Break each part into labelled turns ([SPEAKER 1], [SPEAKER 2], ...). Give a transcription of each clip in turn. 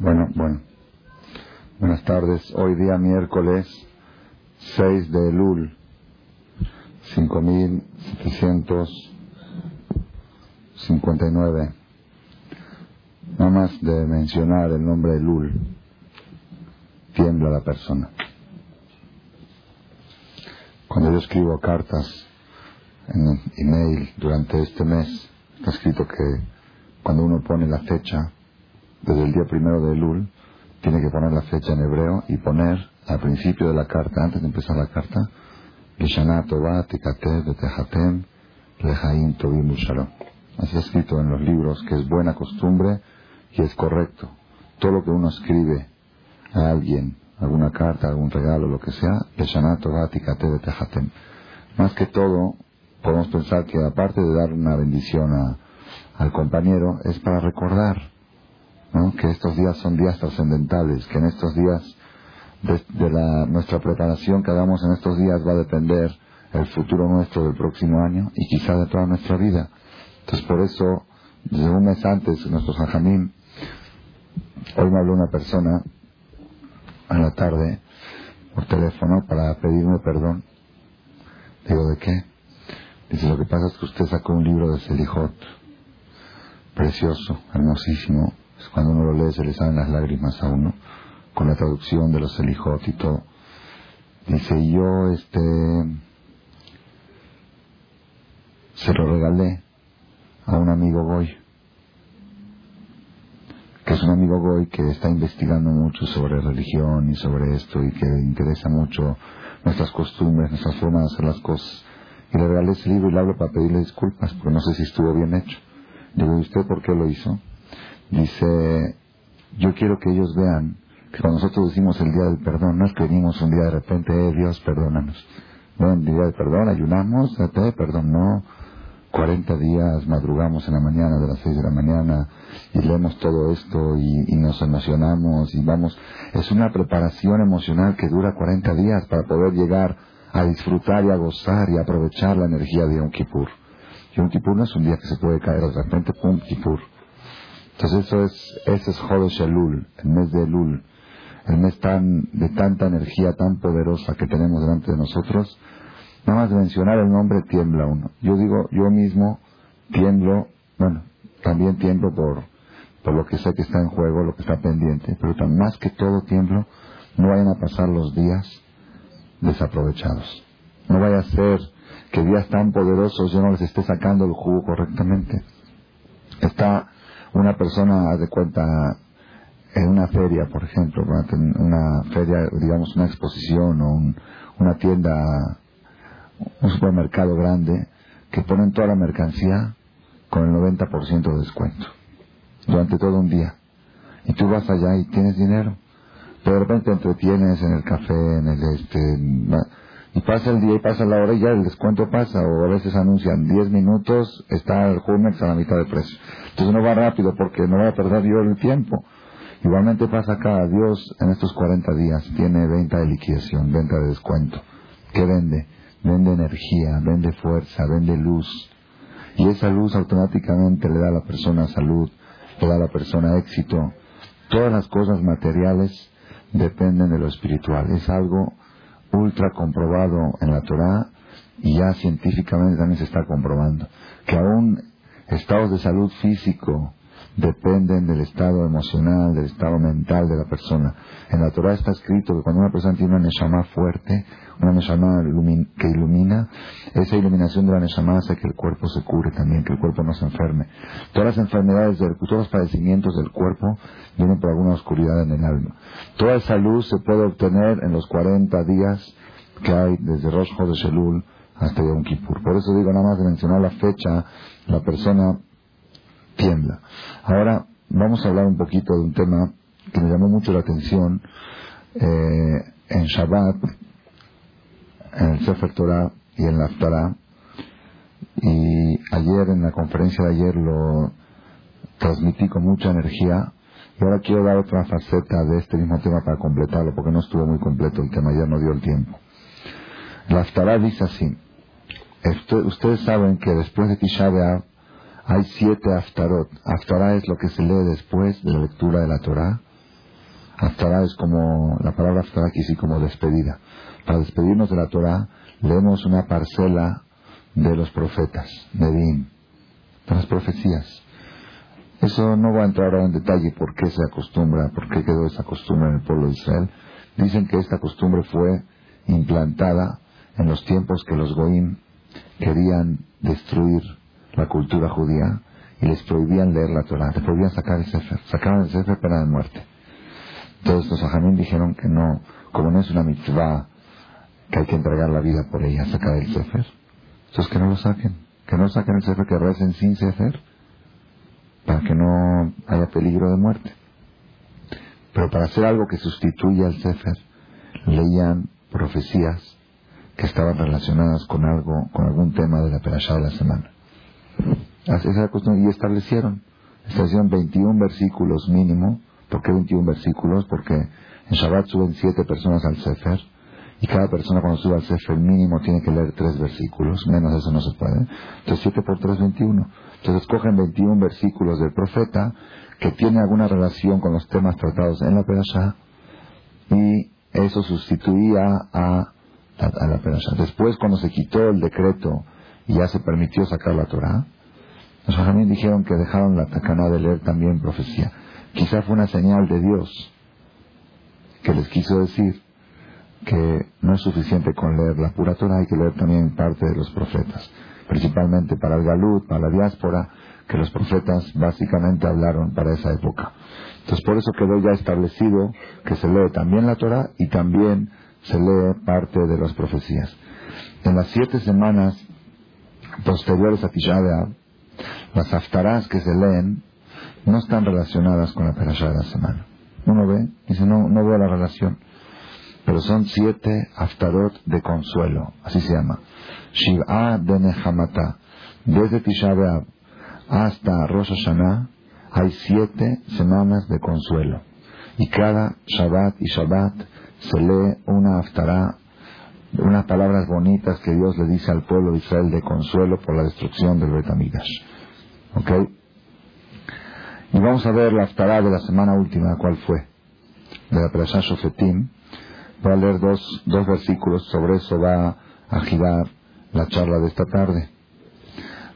[SPEAKER 1] Bueno, bueno. Buenas tardes. Hoy día miércoles 6 de Elul, 5759. Nada más de mencionar el nombre Elul, tiembla la persona. Cuando yo escribo cartas en email durante este mes, está escrito que cuando uno pone la fecha, desde el día primero de Elul, tiene que poner la fecha en hebreo y poner al principio de la carta, antes de empezar la carta, Leshana Tová, Tikate, Betehatem, Tobim, Shalom. Así ha escrito en los libros que es buena costumbre y es correcto. Todo lo que uno escribe a alguien, alguna carta, algún regalo, lo que sea, Leshana Tová, Tikate, Betehatem. Más que todo, podemos pensar que aparte de dar una bendición a, al compañero, es para recordar que estos días son días trascendentales, que en estos días de, la, nuestra preparación que hagamos en estos días va a depender el futuro nuestro del próximo año y quizá de toda nuestra vida. Entonces por eso, desde un mes antes, nuestro San hoy me habló una persona a la tarde por teléfono para pedirme perdón. Digo, ¿de qué? Dice, lo que pasa es que usted sacó un libro de Selijot, precioso, hermosísimo, cuando uno lo lee se le salen las lágrimas a uno, con la traducción de los Elijot y todo. Dice, yo este se lo regalé a un amigo Goy, que es un amigo Goy que está investigando mucho sobre religión y sobre esto y que interesa mucho nuestras costumbres, nuestras formas de hacer las cosas. Y le regalé ese libro y le hablo para pedirle disculpas, porque no sé si estuvo bien hecho. Digo, ¿y usted por qué lo hizo? Dice, yo quiero que ellos vean que cuando nosotros decimos el día del perdón, no es que venimos un día de repente, eh, Dios, perdónanos. No, el día del perdón, ayunamos, eh, perdón, no. 40 días madrugamos en la mañana, de las 6 de la mañana, y leemos todo esto y, y, nos emocionamos y vamos. Es una preparación emocional que dura 40 días para poder llegar a disfrutar y a gozar y aprovechar la energía de Yom Kippur. Yom Kippur no es un día que se puede caer de repente, pum, Kippur. Entonces eso es, ese es Elul, el mes de Elul, el mes tan, de tanta energía tan poderosa que tenemos delante de nosotros. Nada más mencionar el nombre tiembla uno. Yo digo, yo mismo tiemblo, bueno, también tiemblo por, por lo que sé que está en juego, lo que está pendiente, pero tan más que todo tiemblo, no vayan a pasar los días desaprovechados. No vaya a ser que días tan poderosos yo no les esté sacando el jugo correctamente. Está una persona de cuenta en una feria, por ejemplo, una feria, digamos una exposición o una tienda, un supermercado grande, que ponen toda la mercancía con el 90% de descuento durante todo un día. Y tú vas allá y tienes dinero. Pero de repente te entretienes en el café, en el este, y pasa el día y pasa la hora y ya el descuento pasa, o a veces anuncian 10 minutos, está el Jumex a la mitad de precio. Entonces no va rápido porque no va a perder yo el tiempo. Igualmente pasa acá, Dios en estos 40 días tiene venta de liquidación, venta de descuento. ¿Qué vende? Vende energía, vende fuerza, vende luz. Y esa luz automáticamente le da a la persona salud, le da a la persona éxito. Todas las cosas materiales dependen de lo espiritual. Es algo ultra comprobado en la Torah y ya científicamente también se está comprobando que aún estados de salud físico dependen del estado emocional, del estado mental de la persona. En la Torah está escrito que cuando una persona tiene una neshama fuerte, una neshama que ilumina, esa iluminación de la neshama hace que el cuerpo se cure también, que el cuerpo no se enferme. Todas las enfermedades, del, todos los padecimientos del cuerpo vienen por alguna oscuridad en el alma. Toda esa luz se puede obtener en los 40 días que hay desde Rosh de Shelul hasta Yom Kippur. Por eso digo nada más de mencionar la fecha, la persona tiembla. Ahora vamos a hablar un poquito de un tema que me llamó mucho la atención eh, en Shabbat, en el Sefer Torah y en la Torah. Y ayer, en la conferencia de ayer, lo transmití con mucha energía. Y ahora quiero dar otra faceta de este mismo tema para completarlo, porque no estuvo muy completo el tema, ya no dio el tiempo. La Torah dice así. Ustedes saben que después de Tisha B'Av hay siete aftarot. Aftará es lo que se lee después de la lectura de la Torah. Haftarah es como, la palabra Haftarah aquí sí como despedida. Para despedirnos de la Torah, leemos una parcela de los profetas, Nedim, de las profecías. Eso no voy a entrar ahora en detalle por qué se acostumbra, por qué quedó esa costumbre en el pueblo de Israel. Dicen que esta costumbre fue implantada en los tiempos que los Goim querían destruir la cultura judía y les prohibían leer la Torah, les prohibían sacar el Sefer, sacaban el Sefer pena de muerte. Entonces los ajamín dijeron que no, como no es una mitzvah que hay que entregar la vida por ella, sacar el Sefer, entonces que no lo saquen, que no saquen el Sefer, que recen sin Sefer, para que no haya peligro de muerte. Pero para hacer algo que sustituya al Sefer, leían profecías que estaban relacionadas con algo, con algún tema de la perashá de la semana. Y establecieron, establecieron 21 versículos mínimo. ¿Por qué 21 versículos? Porque en Shabbat suben 7 personas al Sefer y cada persona cuando sube al Sefer mínimo tiene que leer 3 versículos, menos eso no se puede. Entonces 7 por 3, 21. Entonces cogen 21 versículos del profeta que tienen alguna relación con los temas tratados en la perashá y eso sustituía a a, la Después, cuando se quitó el decreto y ya se permitió sacar la Torah, los también dijeron que dejaron la tacana de leer también profecía. Quizá fue una señal de Dios que les quiso decir que no es suficiente con leer la pura Torah, hay que leer también parte de los profetas, principalmente para el Galut, para la diáspora, que los profetas básicamente hablaron para esa época. Entonces por eso quedó ya establecido que se lee también la Torah y también se lee parte de las profecías. En las siete semanas posteriores a Tisha las haftarás que se leen no están relacionadas con la perashá de la semana. Uno ve, dice, no, no veo la relación. Pero son siete haftarot de consuelo, así se llama. Shiv'a de Nehamata. Desde Tisha hasta Rosh Hashanah hay siete semanas de consuelo. Y cada Shabbat y Shabbat se lee una aftará, unas palabras bonitas que Dios le dice al pueblo de Israel de consuelo por la destrucción del Betamidash. ¿Ok? Y vamos a ver la aftará de la semana última, ¿cuál fue? De la Perashá Shofetim. Voy a leer dos, dos versículos, sobre eso va a girar la charla de esta tarde.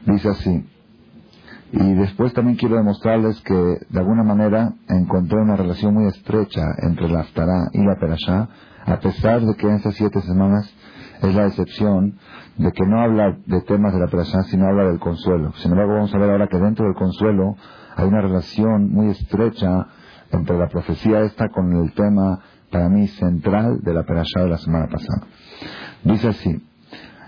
[SPEAKER 1] Dice así, y después también quiero demostrarles que de alguna manera encontré una relación muy estrecha entre la Aftará y la Perashá, a pesar de que en esas siete semanas es la excepción de que no habla de temas de la Perashá, sino habla del consuelo. Sin embargo, vamos a ver ahora que dentro del consuelo hay una relación muy estrecha entre la profecía esta con el tema, para mí, central de la Perashá de la semana pasada. Dice así,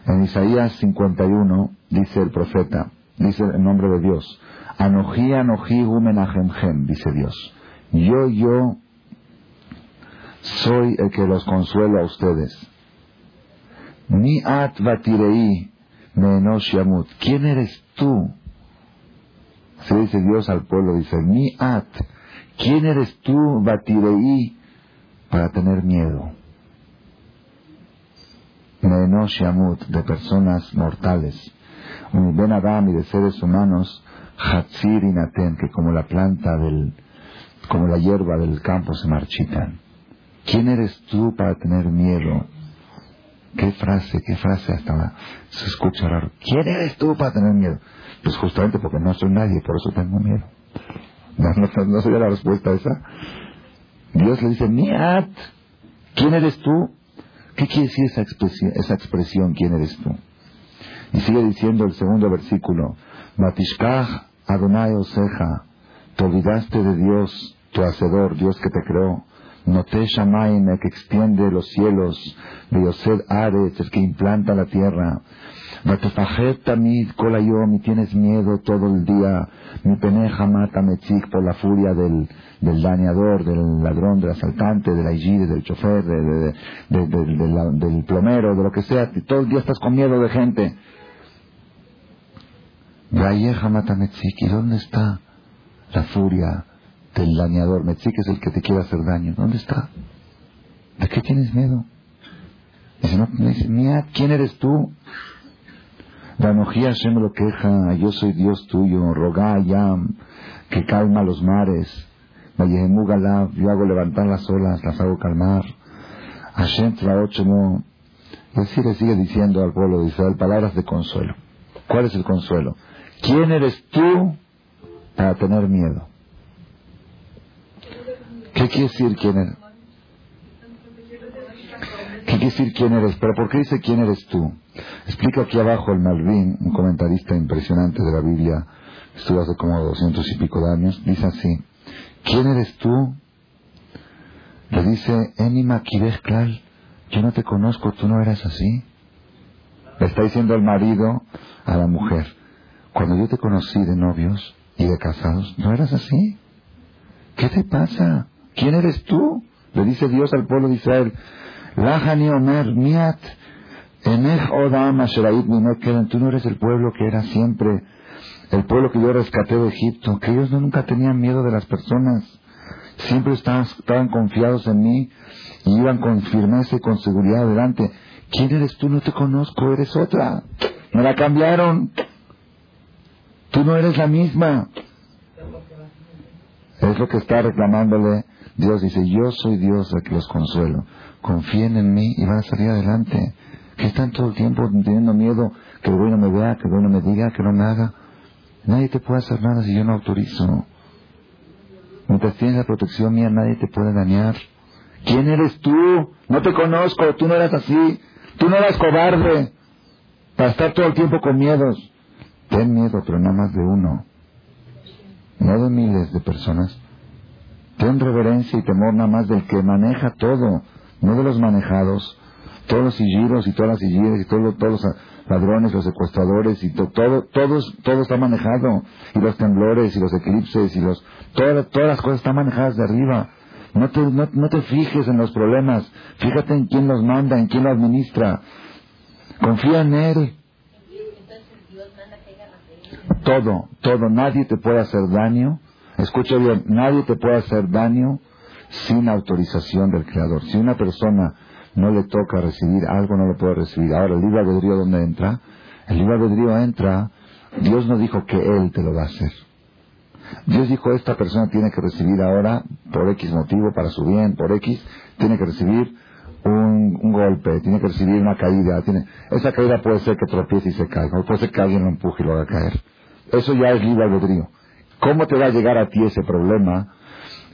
[SPEAKER 1] en Isaías 51, dice el profeta, dice el nombre de Dios. Anoji, anoji, gumenajemjem, dice Dios. Yo, yo soy el que los consuelo a ustedes. Mi at batirei yamut. ¿Quién eres tú? Se dice Dios al pueblo, dice, mi at. ¿Quién eres tú, batirei, para tener miedo? yamut, de personas mortales ben Adam de seres humanos, Hatzir y Naten, que como la planta del, como la hierba del campo se marchitan. ¿Quién eres tú para tener miedo? ¿Qué frase, qué frase hasta se escucha raro? ¿Quién eres tú para tener miedo? Pues justamente porque no soy nadie, por eso tengo miedo. No, no, sería la respuesta esa. Dios le dice, Miat, ¿quién eres tú? ¿Qué quiere decir esa expresión, esa expresión quién eres tú? Y sigue diciendo el segundo versículo, Matishkach Adonai Oseja, te olvidaste de Dios, tu Hacedor, Dios que te creó, Note Shamaim, el que extiende los cielos, Yosed Ares, el que implanta la tierra, Batufajet Tamid Kolayom, y tienes miedo todo el día, mi peneja mata Metzik por la furia del, del dañador, del ladrón, del asaltante, del aigide, del chofer, del plomero, de lo que sea, todo el día estás con miedo de gente. ¿Y dónde está la furia del dañador? Metzik es el que te quiere hacer daño. ¿Dónde está? ¿De qué tienes miedo? Dice, no, dice, ¿quién eres tú? Danojía Hashem lo queja, yo soy Dios tuyo, roga Yam, que calma los mares, yo hago levantar las olas, las hago calmar. Hashem no. Y así le sigue diciendo al pueblo de Israel palabras de consuelo. ¿Cuál es el consuelo? ¿Quién eres tú para tener miedo? ¿Qué quiere decir quién eres? ¿Qué quiere decir quién eres? ¿Pero por qué dice quién eres tú? Explica aquí abajo el Malvin, un comentarista impresionante de la Biblia, estuvo hace como doscientos y pico de años, dice así, ¿quién eres tú? Le dice, Enima Klal, yo no te conozco, tú no eras así. Le está diciendo el marido a la mujer, cuando yo te conocí de novios y de casados, ¿no eras así? ¿Qué te pasa? ¿Quién eres tú? Le dice Dios al pueblo de Israel, Lahani Omer, Miat, Enech Odam tú no eres el pueblo que era siempre, el pueblo que yo rescaté de Egipto, que ellos nunca tenían miedo de las personas, siempre estaban, estaban confiados en mí y iban con firmeza y con seguridad adelante. ¿Quién eres tú? No te conozco, eres otra. Me la cambiaron. Tú no eres la misma. Es lo que está reclamándole Dios. Dice, yo soy Dios el que los consuelo. Confíen en mí y van a salir adelante. Que están todo el tiempo teniendo miedo que el no me vea, que el no me diga, que no me haga. Nadie te puede hacer nada si yo no autorizo. Mientras tienes la protección mía, nadie te puede dañar. ¿Quién eres tú? No te conozco, tú no eras así. Tú no eras cobarde para estar todo el tiempo con miedos. Ten miedo, pero no más de uno. No de miles de personas. Ten reverencia y temor nada más del que maneja todo, no de los manejados. Todos los silliros y todas las silliras y todos, los ladrones, los secuestradores y todo, todo, todo está manejado. Y los temblores y los eclipses y los, todas, todas las cosas están manejadas de arriba. No te, no, te fijes en los problemas, fíjate en quién los manda, en quién los administra. Confía en Él. Todo, todo, nadie te puede hacer daño. Escucha bien, nadie te puede hacer daño sin autorización del Creador. Si una persona no le toca recibir algo, no lo puede recibir. Ahora, ¿el libre albedrío dónde entra? El libre albedrío entra, Dios no dijo que Él te lo va a hacer. Dios dijo, esta persona tiene que recibir ahora, por X motivo, para su bien, por X, tiene que recibir un, golpe, tiene que recibir una caída. Tiene, esa caída puede ser que tropiece y se caiga, o puede ser que alguien lo empuje y lo haga caer. Eso ya es libre albedrío. ¿Cómo te va a llegar a ti ese problema?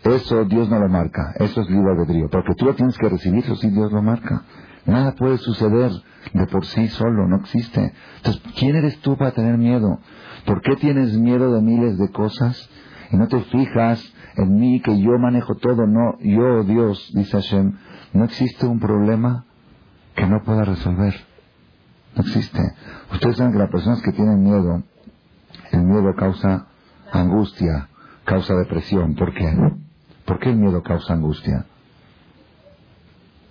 [SPEAKER 1] Eso Dios no lo marca, eso es libre albedrío, porque tú lo tienes que recibir, eso sí Dios lo marca. Nada puede suceder de por sí solo, no existe. Entonces, ¿quién eres tú para tener miedo? ¿Por qué tienes miedo de miles de cosas y no te fijas en mí que yo manejo todo? No, yo, Dios, dice Hashem, no existe un problema que no pueda resolver. No existe. Ustedes saben que las personas que tienen miedo, el miedo causa angustia, causa depresión. ¿Por qué? ¿Por qué el miedo causa angustia?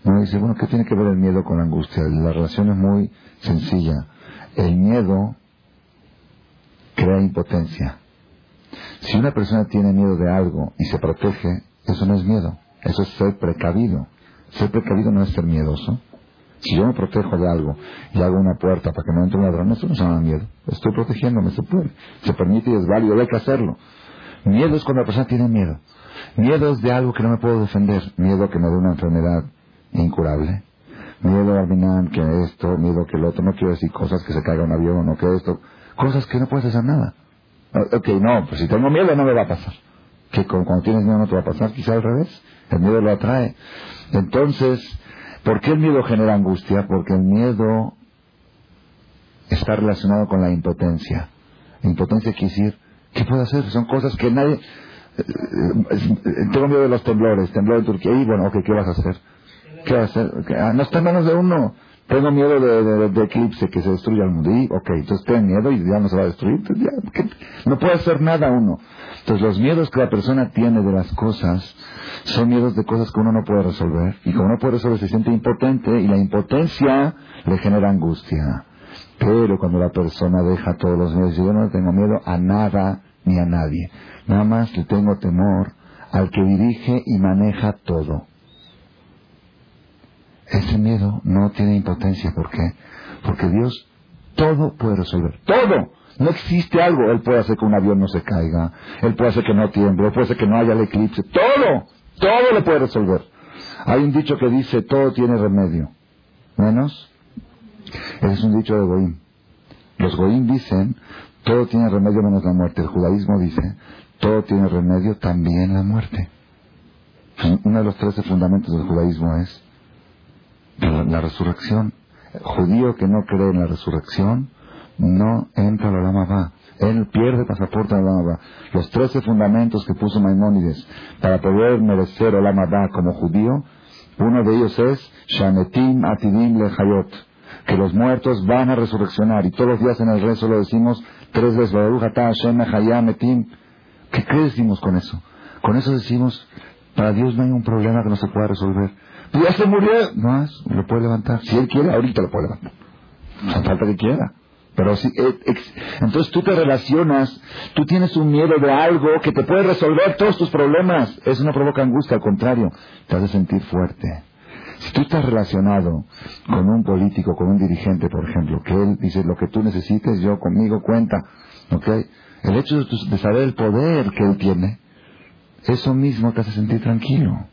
[SPEAKER 1] Uno dice, bueno, ¿qué tiene que ver el miedo con la angustia? La relación es muy sencilla. El miedo crea impotencia. Si una persona tiene miedo de algo y se protege, eso no es miedo, eso es ser precavido. Ser precavido no es ser miedoso. Si yo me protejo de algo y hago una puerta para que no entre un ladrón, eso no se llama miedo. Estoy protegiéndome, se puede. Se permite y es válido, hay que hacerlo. Miedo es cuando la persona tiene miedo. Miedo es de algo que no me puedo defender. Miedo que me dé una enfermedad incurable. Miedo a que esto, miedo que el otro. No quiero decir cosas que se caiga un avión o que esto. Cosas que no puedes hacer nada. Ok, no, pues si tengo miedo no me va a pasar. Que cuando tienes miedo no te va a pasar, quizá al revés. El miedo lo atrae. Entonces, ¿por qué el miedo genera angustia? Porque el miedo está relacionado con la impotencia. Impotencia quiere decir, ¿qué puedo hacer? Son cosas que nadie... Eh, eh, tengo miedo de los temblores, temblor en Turquía, y bueno, ¿qué vas a hacer? ¿Qué vas a hacer? Ah, no está en manos de uno. Tengo miedo de, eclipse, que se destruya el mundo. Y, ok, entonces ten miedo y ya no se va a destruir. no puede hacer nada uno. Entonces los miedos que la persona tiene de las cosas son miedos de cosas que uno no puede resolver. Y como no puede resolver se siente impotente y la impotencia le genera angustia. Pero cuando la persona deja todos los miedos, yo no tengo miedo a nada ni a nadie. Nada más le tengo temor al que dirige y maneja todo. Ese miedo no tiene impotencia. ¿Por qué? Porque Dios todo puede resolver. Todo. No existe algo. Él puede hacer que un avión no se caiga. Él puede hacer que no tiemble. Él puede hacer que no haya el eclipse. Todo. Todo le puede resolver. Hay un dicho que dice, todo tiene remedio. Menos. Ese es un dicho de Goim. Los Goim dicen, todo tiene remedio menos la muerte. El judaísmo dice, todo tiene remedio, también la muerte. Uno de los trece fundamentos del judaísmo es la, resurrección. Judío que no cree en la resurrección no entra a la lama Él pierde pasaporte a la lama Los trece fundamentos que puso Maimónides para poder merecer el lama como judío, uno de ellos es Shametim Atidim Lehayot, que los muertos van a resurreccionar. Y todos los días en el rezo lo decimos tres veces, ¿Qué, ¿Qué decimos con eso? Con eso decimos, para Dios no hay un problema que no se pueda resolver. Ya se murió. No, lo puede levantar. Si Él quiere, ahorita lo puede levantar. No falta que quiera. Pero si, eh, entonces tú te relacionas, tú tienes un miedo de algo que te puede resolver todos tus problemas. Eso no provoca angustia, al contrario, te hace sentir fuerte. Si tú estás relacionado con un político, con un dirigente, por ejemplo, que él dice lo que tú necesites, yo conmigo cuenta, ¿ok? El hecho de, saber el poder que él tiene, eso mismo te hace sentir tranquilo.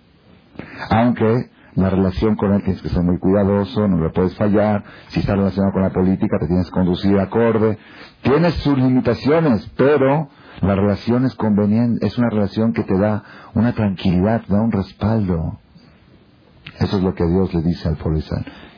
[SPEAKER 1] Aunque la relación con él tienes que ser muy cuidadoso, no le puedes fallar. Si está relacionado con la política, te tienes que conducir acorde. Tienes sus limitaciones, pero la relación es conveniente, es una relación que te da una tranquilidad, da un respaldo. Eso es lo que Dios le dice al pueblo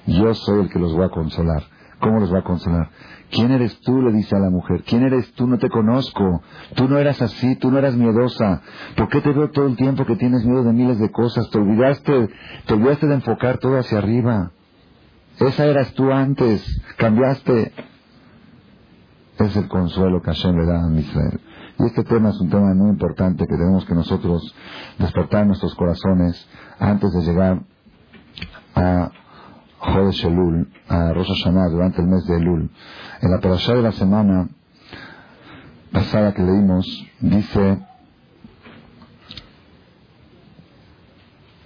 [SPEAKER 1] Yo soy el que los va a consolar. ¿Cómo los va a consolar? ¿Quién eres tú? le dice a la mujer. ¿Quién eres tú? No te conozco. Tú no eras así, tú no eras miedosa. ¿Por qué te veo todo el tiempo que tienes miedo de miles de cosas? Te olvidaste, te olvidaste de enfocar todo hacia arriba. Esa eras tú antes. Cambiaste. Es el consuelo que Hashem le da a Israel. Y este tema es un tema muy importante que tenemos que nosotros despertar nuestros corazones antes de llegar a Jodesh Elul, a Rosh Hashanah, durante el mes de Elul. En la parasha de la semana pasada que leímos, dice,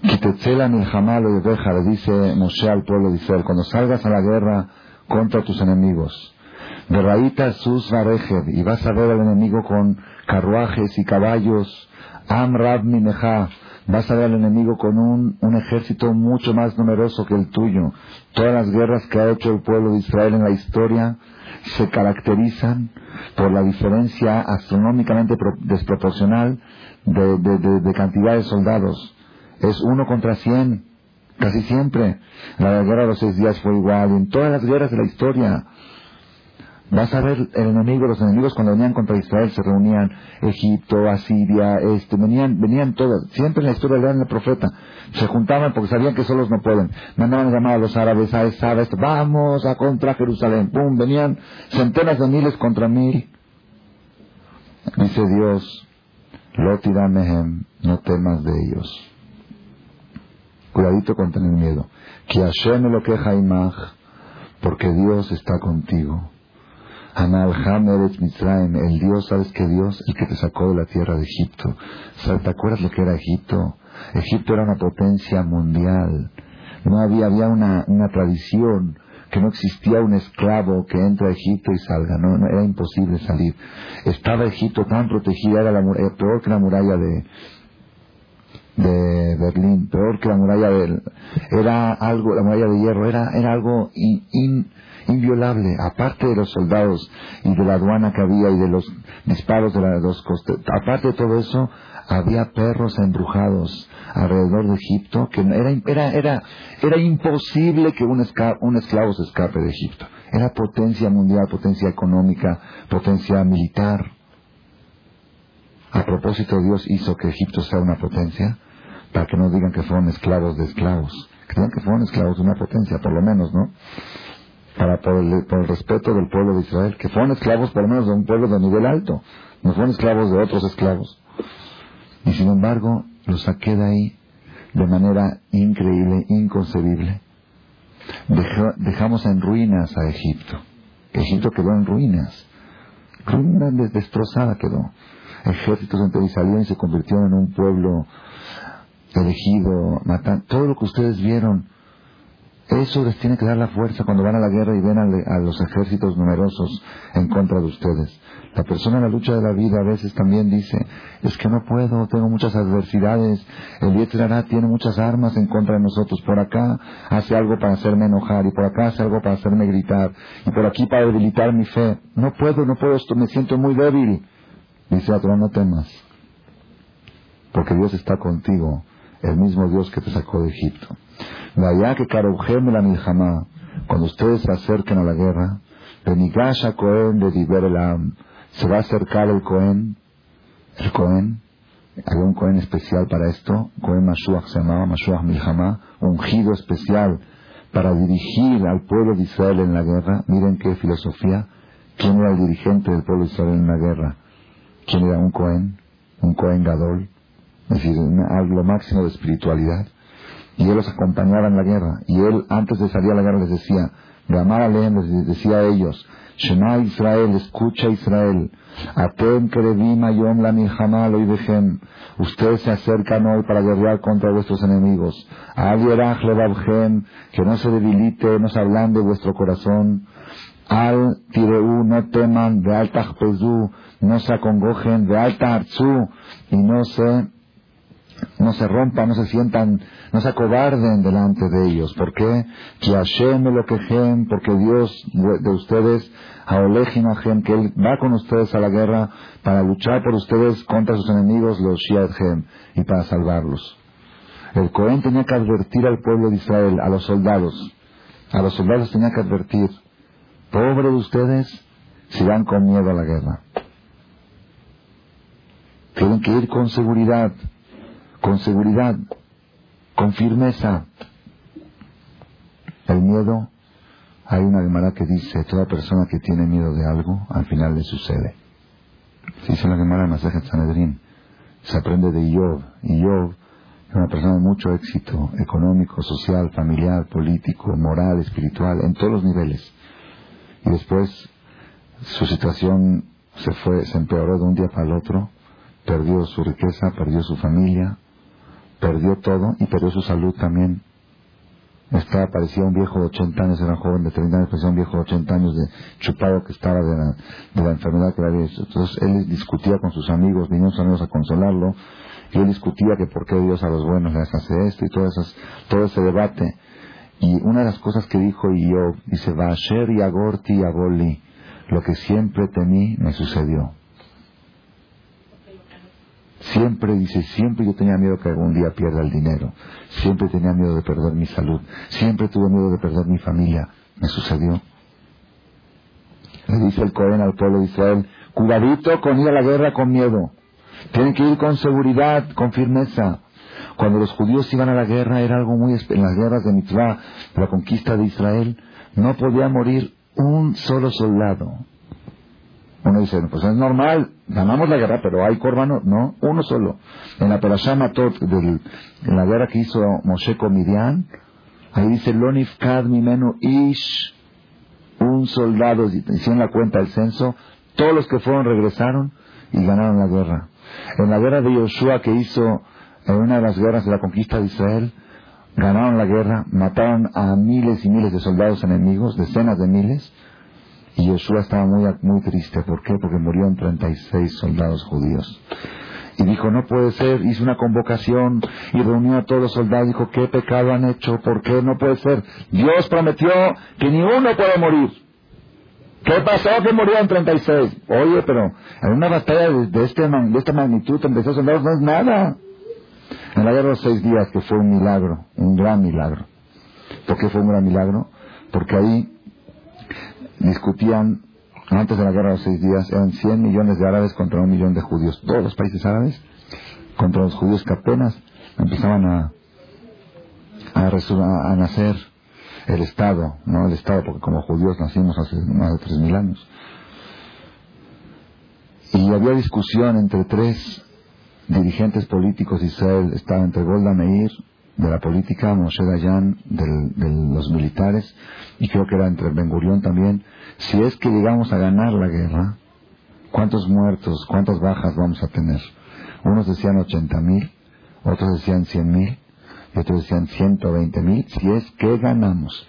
[SPEAKER 1] Quitetzela milhamá lo le dice Moshe al pueblo de Israel, cuando salgas a la guerra contra tus enemigos, de sus varejer, y vas a ver al enemigo con carruajes y caballos, Am Rab vas a ver al enemigo con un, un, ejército mucho más numeroso que el tuyo. Todas las guerras que ha hecho el pueblo de Israel en la historia se caracterizan por la diferencia astronómicamente desproporcional de, de, de, cantidad de soldados. Es uno contra cien, casi siempre. La guerra de los seis días fue igual, en todas las guerras de la historia Vas a ver el enemigo, los enemigos cuando venían contra Israel se reunían Egipto, Asiria, este, venían, venían todas, siempre en la historia le dan el profeta, se juntaban porque sabían que solos no pueden, mandaban a llamar a los árabes, a esa, a vamos a contra Jerusalén, pum, venían centenas de miles contra mil. Dice Dios, Lotiramehem, no temas de ellos. Cuidadito con tener miedo. Que Hashem lo queja porque Dios está contigo. Analham Eretz Mitzrayim, el Dios, ¿sabes qué Dios? El que te sacó de la tierra de Egipto. ¿Te acuerdas lo que era Egipto? Egipto era una potencia mundial. No había, había una, una tradición que no existía un esclavo que entra a Egipto y salga, no, era imposible salir. Estaba Egipto tan protegida, era la, eh, peor que la muralla de, de Berlín, peor que la muralla de, era algo, la muralla de hierro, era, era algo in, inviolable, aparte de los soldados y de la aduana que había y de los disparos de las dos costas, aparte de todo eso, había perros embrujados alrededor de Egipto, que era, era, era, era imposible que un, un esclavo se escape de Egipto. Era potencia mundial, potencia económica, potencia militar. A propósito, Dios hizo que Egipto sea una potencia para que no digan que fueron esclavos de esclavos, que que fueron esclavos de una potencia, por lo menos, ¿no? Para por el, respeto del pueblo de Israel, que fueron esclavos por lo menos de un pueblo de nivel alto, no fueron esclavos de otros esclavos. Y sin embargo, los saqué de ahí de manera increíble, inconcebible. dejamos en ruinas a Egipto. Egipto quedó en ruinas. Ruina destrozada quedó. Ejércitos entre salieron y se convirtieron en un pueblo elegido, matan. Todo lo que ustedes vieron Eso les tiene que dar la fuerza cuando van a la guerra y ven a, los ejércitos numerosos en contra de ustedes. La persona en la lucha de la vida a veces también dice, es que no puedo, tengo muchas adversidades, el Yetzirará tiene muchas armas en contra de nosotros, por acá hace algo para hacerme enojar, y por acá hace algo para hacerme gritar, y por aquí para debilitar mi fe. No puedo, no puedo, me siento muy débil. Dice Atrón, no temas, porque Dios está contigo, el mismo Dios que te sacó de Egipto. Vaya que la Miljamá, cuando ustedes se acerquen a la guerra, Benigasha Cohen de Diber se va a acercar el Cohen, el Cohen, había un Cohen especial para esto, Cohen Mashuach se llamaba Mashuach Milhamá, ungido especial para dirigir al pueblo de Israel en la guerra. Miren qué filosofía. ¿Quién era el dirigente del pueblo de Israel en la guerra? ¿Quién era un Cohen? Un Cohen Gadol. Es decir, lo máximo de espiritualidad y él los acompañaba en la guerra. Y él, antes de salir a la guerra, les decía, Gamar les decía a ellos, Shema Israel, escucha Israel, Atem Kerevim Ayom la dejen, ustedes se acercan hoy para guerrear contra vuestros enemigos. Adierach Levavhem, que no se debilite, no se de vuestro corazón. Al Tireu, no teman, de alta no se acongojen, de alta Arzu, y no se no se rompan, no se sientan, no se acobarden delante de ellos. ¿Por qué? Que Hashem lo porque Dios de ustedes, Aolejim que Él va con ustedes a la guerra para luchar por ustedes contra sus enemigos, los Shiadhem, y para salvarlos. El Cohen tenía que advertir al pueblo de Israel, a los soldados, a los soldados tenía que advertir, pobre de ustedes si van con miedo a la guerra. Tienen que ir con seguridad, con seguridad, con firmeza. El miedo, hay una Gemara que dice, toda persona que tiene miedo de algo, al final le sucede. Se dice la Gemara en Sanedrín, se aprende de Job, y es una persona de mucho éxito económico, social, familiar, político, moral, espiritual, en todos los niveles. Y después su situación se fue, se empeoró de un día para el otro, perdió su riqueza, perdió su familia, perdió todo y perdió su salud también. Estaba, parecía un viejo de 80 años, era joven de 30 años, parecía un viejo de 80 años de chupado que estaba de la, de la enfermedad que había hecho. Entonces él discutía con sus amigos, vinieron sus amigos a consolarlo, y él discutía que por qué Dios a los buenos les hace esto y todo, esas, todo ese debate. Y una de las cosas que dijo yo, dice, Vasher y Agorti y Agoli, lo que siempre temí me sucedió. Siempre, dice, siempre yo tenía miedo que algún día pierda el dinero. Siempre tenía miedo de perder mi salud. Siempre tuve miedo de perder mi familia. Me sucedió. Le dice el Cohen al pueblo de Israel, cuidadito con ir a la guerra con miedo. Tienen que ir con seguridad, con firmeza. Cuando los judíos iban a la guerra era algo muy... En las guerras de Mitzvah, la conquista de Israel, no podía morir un solo soldado. Uno dice, pues es normal, ganamos la guerra, pero hay corbano, no, uno solo. En la Perashá Matot, en la guerra que hizo Moshe con Midian, ahí dice, Lonif Kad Mimenu Ish, un soldado, hicieron la cuenta del censo, todos los que fueron regresaron y ganaron la guerra. En la guerra de Yoshua que hizo, en una de las guerras de la conquista de Israel, ganaron la guerra, mataron a miles y miles de soldados enemigos, decenas de miles, y Yeshua estaba muy, muy triste. ¿Por qué? Porque murieron 36 soldados judíos. Y dijo, no puede ser. Hizo una convocación y reunió a todos los soldados. Dijo, ¿qué pecado han hecho? ¿Por qué no puede ser? Dios prometió que ni uno puede morir. ¿Qué pasó que murieron 36? Oye, pero en una batalla de, este, de esta magnitud, 36 soldados no es nada. En la guerra de los seis días, que fue un milagro, un gran milagro. ¿Por qué fue un gran milagro? Porque ahí discutían, antes de la guerra de los seis días, eran 100 millones de árabes contra un millón de judíos. Todos los países árabes contra los judíos que apenas empezaban a, a, nacer el Estado, no el Estado, porque como judíos nacimos hace más de tres mil años. Y había discusión entre tres dirigentes políticos de Israel. Estaba entre Golda Meir, de la política, Moshe Dayan, de los militares, y creo que era entre Ben Gurión también, si es que llegamos a ganar la guerra, ¿cuántos muertos, cuántas bajas vamos a tener? Unos decían 80 mil, otros decían 100 mil, Y otros decían 120 mil, si es que ganamos.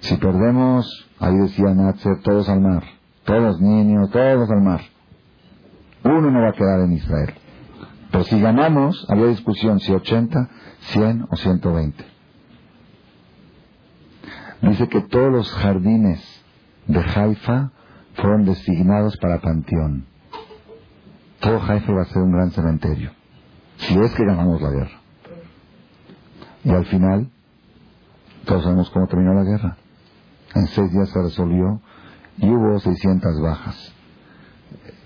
[SPEAKER 1] Si perdemos, ahí decía Natzer, todos al mar. Todos niños, todos al mar. Uno no va a quedar en Israel. Pero si ganamos, había discusión si 80, 100 o 120. Dice que todos los jardines de Haifa fueron designados para panteón. Todo Haifa va a ser un gran cementerio. Si es que ganamos la guerra. Y al final, todos sabemos cómo terminó la guerra. En seis días se resolvió y hubo 600 bajas.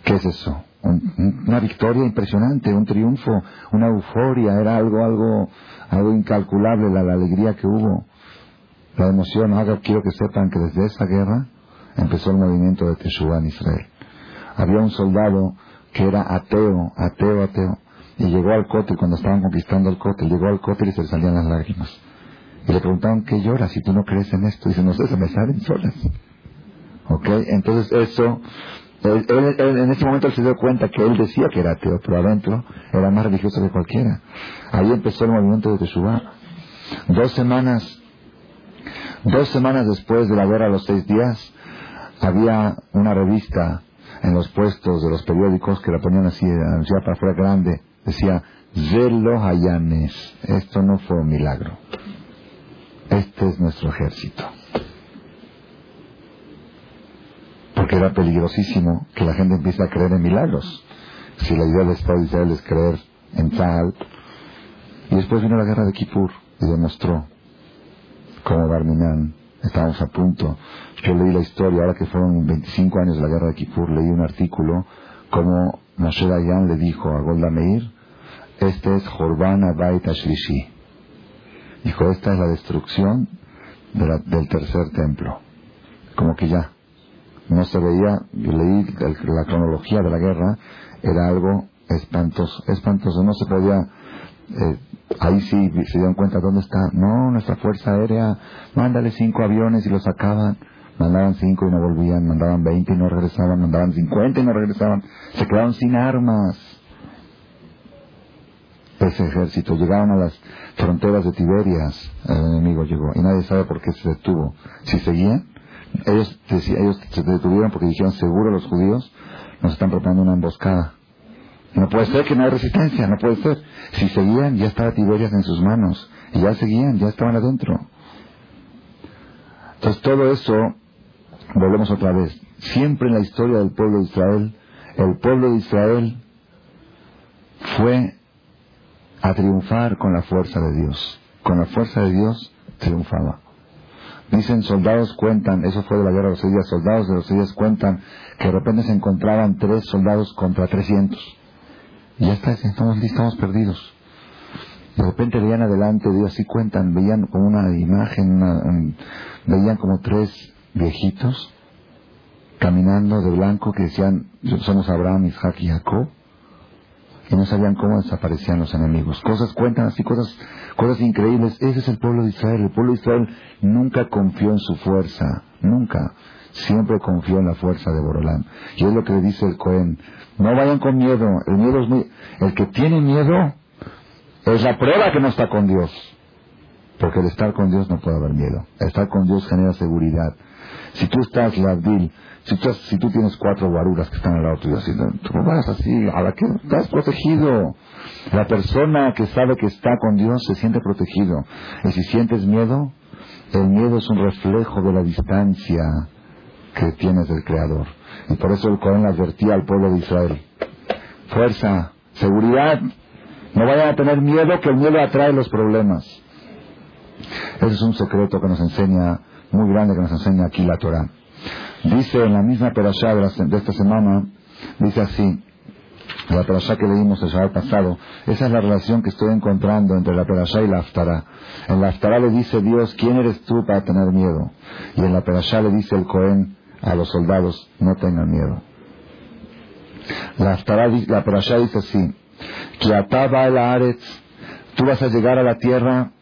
[SPEAKER 1] ¿Qué es eso? Una victoria impresionante, un triunfo, una euforia, era algo, algo, algo incalculable la, alegría que hubo, la emoción. Ahora quiero que sepan que desde esa guerra empezó el movimiento de Teshuvah en Israel. Había un soldado que era ateo, ateo, ateo, y llegó al cótel cuando estaban conquistando el cótel, llegó al cótel y se le salían las lágrimas. Y le preguntaban, ¿qué lloras si tú no crees en esto? Y dice, no sé, se me salen solas. ¿Ok? Entonces eso, él, en ese momento él se dio cuenta que él decía que era ateo, pero adentro era más religioso que cualquiera. Ahí empezó el movimiento de Teshuvah. Dos semanas, dos semanas después de la guerra, a los seis días, había una revista en los puestos de los periódicos que la ponían así, anunciada para afuera grande, decía, Zelo Hayanes, esto no fue un milagro. Este es nuestro ejército. Porque era peligrosísimo que la gente empiece a creer en milagros. Si la idea del Estado de Israel es creer en tal. Y después vino la guerra de Kippur y demostró cómo Barminan estábamos a punto. Yo leí la historia, ahora que fueron 25 años de la guerra de Kippur, leí un artículo como Moshe Dayan le dijo a Golda Meir, este es Jorban Abait Ashlishi. Dijo, esta es la destrucción del tercer templo. Como que ya, no se veía, yo leí la cronología de la guerra, era algo espantoso, espantoso, no se podía, eh, ahí sí se dieron cuenta dónde está, no, nuestra fuerza aérea, mándale cinco aviones y los sacaban, mandaban cinco y no volvían, mandaban veinte y no regresaban, mandaban cincuenta y no regresaban, se quedaron sin armas. Ese ejército llegaron a las fronteras de Tiberias, el enemigo llegó y nadie sabe por qué se detuvo. Si seguían, ellos, ellos se detuvieron porque dijeron, seguro los judíos nos están preparando una emboscada. No puede ser que no hay resistencia, no puede ser. Si seguían, ya estaba Tiberias en sus manos. Y ya seguían, ya estaban adentro. Entonces todo eso, volvemos otra vez. Siempre en la historia del pueblo de Israel, el pueblo de Israel fue a triunfar con la fuerza de Dios. Con la fuerza de Dios triunfaba. Dicen soldados cuentan, eso fue de la guerra de los seis días, soldados de los seis días cuentan que de repente se encontraban tres soldados contra trescientos. Y ya está, estamos, estamos perdidos. De repente veían adelante, Dios así cuentan, veían como una imagen, veían como tres viejitos caminando de blanco que decían, somos Abraham, Isaac y Jacob y no sabían cómo desaparecían los enemigos. Cosas cuentan así, cosas, cosas increíbles. Ese es el pueblo de Israel. El pueblo de Israel nunca confió en su fuerza, nunca. Siempre confió en la fuerza de Borolán. Y es lo que le dice el Cohen. No vayan con miedo. El miedo es muy... El que tiene miedo es la prueba que no está con Dios. Porque el estar con Dios no puede haber miedo. El estar con Dios genera seguridad. Si tú estás, Lavdil, si tú, si tú tienes cuatro guaruras que están al lado tuyo, así, tú vas así, a la que estás protegido. La persona que sabe que está con Dios se siente protegido. Y si sientes miedo, el miedo es un reflejo de la distancia que tienes del Creador. Y por eso el Corán advertía al pueblo de Israel. Fuerza, seguridad. No vayan a tener miedo, que el miedo atrae los problemas. Ese es un secreto que nos enseña, muy grande que nos enseña aquí la Torah. Dice en la misma perashá de, esta semana, dice así, la perashá que leímos el sábado pasado, esa es la relación que estoy encontrando entre la perashá y la aftará. En la aftará le dice Dios, ¿quién eres tú para tener miedo? Y en la perashá le dice el Cohen a los soldados, no tengan miedo. La aftará, la perashá dice así, que ataba el aretz, tú vas a llegar a la tierra,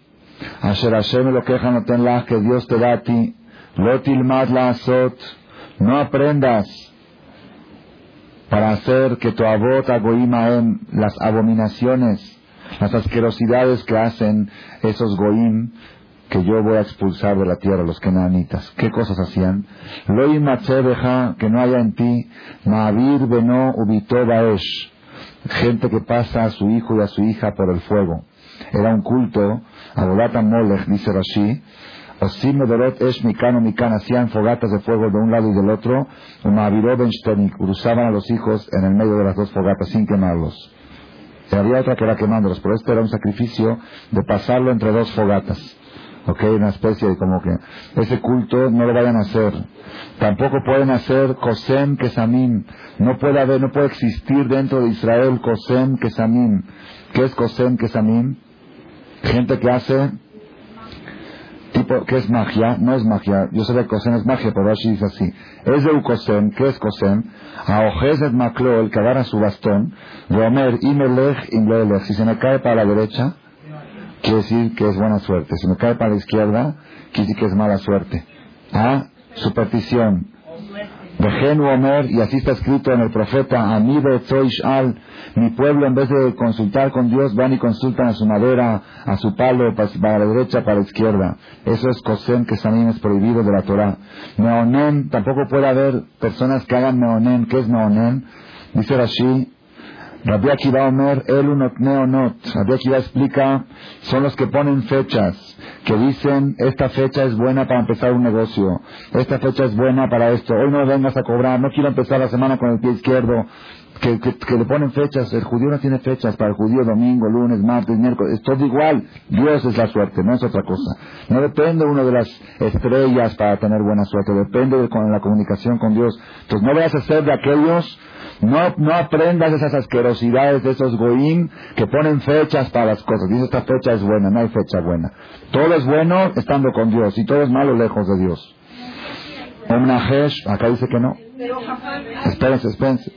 [SPEAKER 1] Asher Hashem lo queja no tenlas que Dios te da a ti, lotilmad la azot, no aprendas para hacer que tu abot en las abominaciones las asquerosidades que hacen esos goim que yo voy a expulsar de la tierra, los kenanitas. ¿Qué cosas hacían? Lo deja que no haya en ti, Ma'avir beno ubito baesh. Gente que pasa a su hijo y a su hija por el fuego. Era un culto, Abolata Molech, dice Rashi, Osim Medorot Esh Mikan Mikan hacían fogatas de fuego de un lado y del otro, Ma'aviró Ben cruzaban a los hijos en el medio de las dos fogatas sin quemarlos. Y había otra que era quemándolos, pero este era un sacrificio de pasarlo entre dos fogatas. ¿ok? Una especie de como que ese culto no lo vayan a hacer. Tampoco pueden hacer Kosem Kesamim. No puede haber, no puede existir dentro de Israel Kosem Kesamim. ¿Qué es Kosem Kesamim? Gente que hace tipo, ¿qué es magia? No es magia. Yo sé que Kosem es magia, pero así dice así. Es de Kosem, ¿qué es Kosem? Aojez et Maklo, el que agarra su bastón. Romer, imelech, imlelech. Si se me cae para la derecha, quiere decir que es buena suerte. Si me cae para la izquierda, quiere decir que es mala suerte. ¿Ah? Superstición. Dejen Omer, y así está escrito en el profeta, Amibe al mi pueblo en vez de consultar con Dios, van y consultan a su madera, a su palo, para la derecha, para la izquierda. Eso es Kosem, que también es prohibido de la Torah. Meonen, tampoco puede haber personas que hagan Meonen. ¿Qué es Meonen? Dice Rashi, Rabbi Akiva Omer, el unot neonot. Rabbi Akiva explica, son los que ponen fechas, que dicen, esta fecha es buena para empezar un negocio, esta fecha es buena para esto, hoy no vengas a cobrar, no quiero empezar la semana con el pie izquierdo, que, que, le ponen fechas, el judío no tiene fechas, para el judío domingo, lunes, martes, miércoles, es todo igual, Dios es la suerte, no es otra cosa. No depende uno de las estrellas para tener buena suerte, depende de la comunicación con Dios. Entonces no vayas a ser de aquellos no, no aprendas esas asquerosidades de esos goim que ponen fechas para las cosas. Dice esta fecha es buena, no hay fecha buena. Todo es bueno estando con Dios y todo es malo lejos de Dios. Najesh, acá dice que no. Espérense, espérense.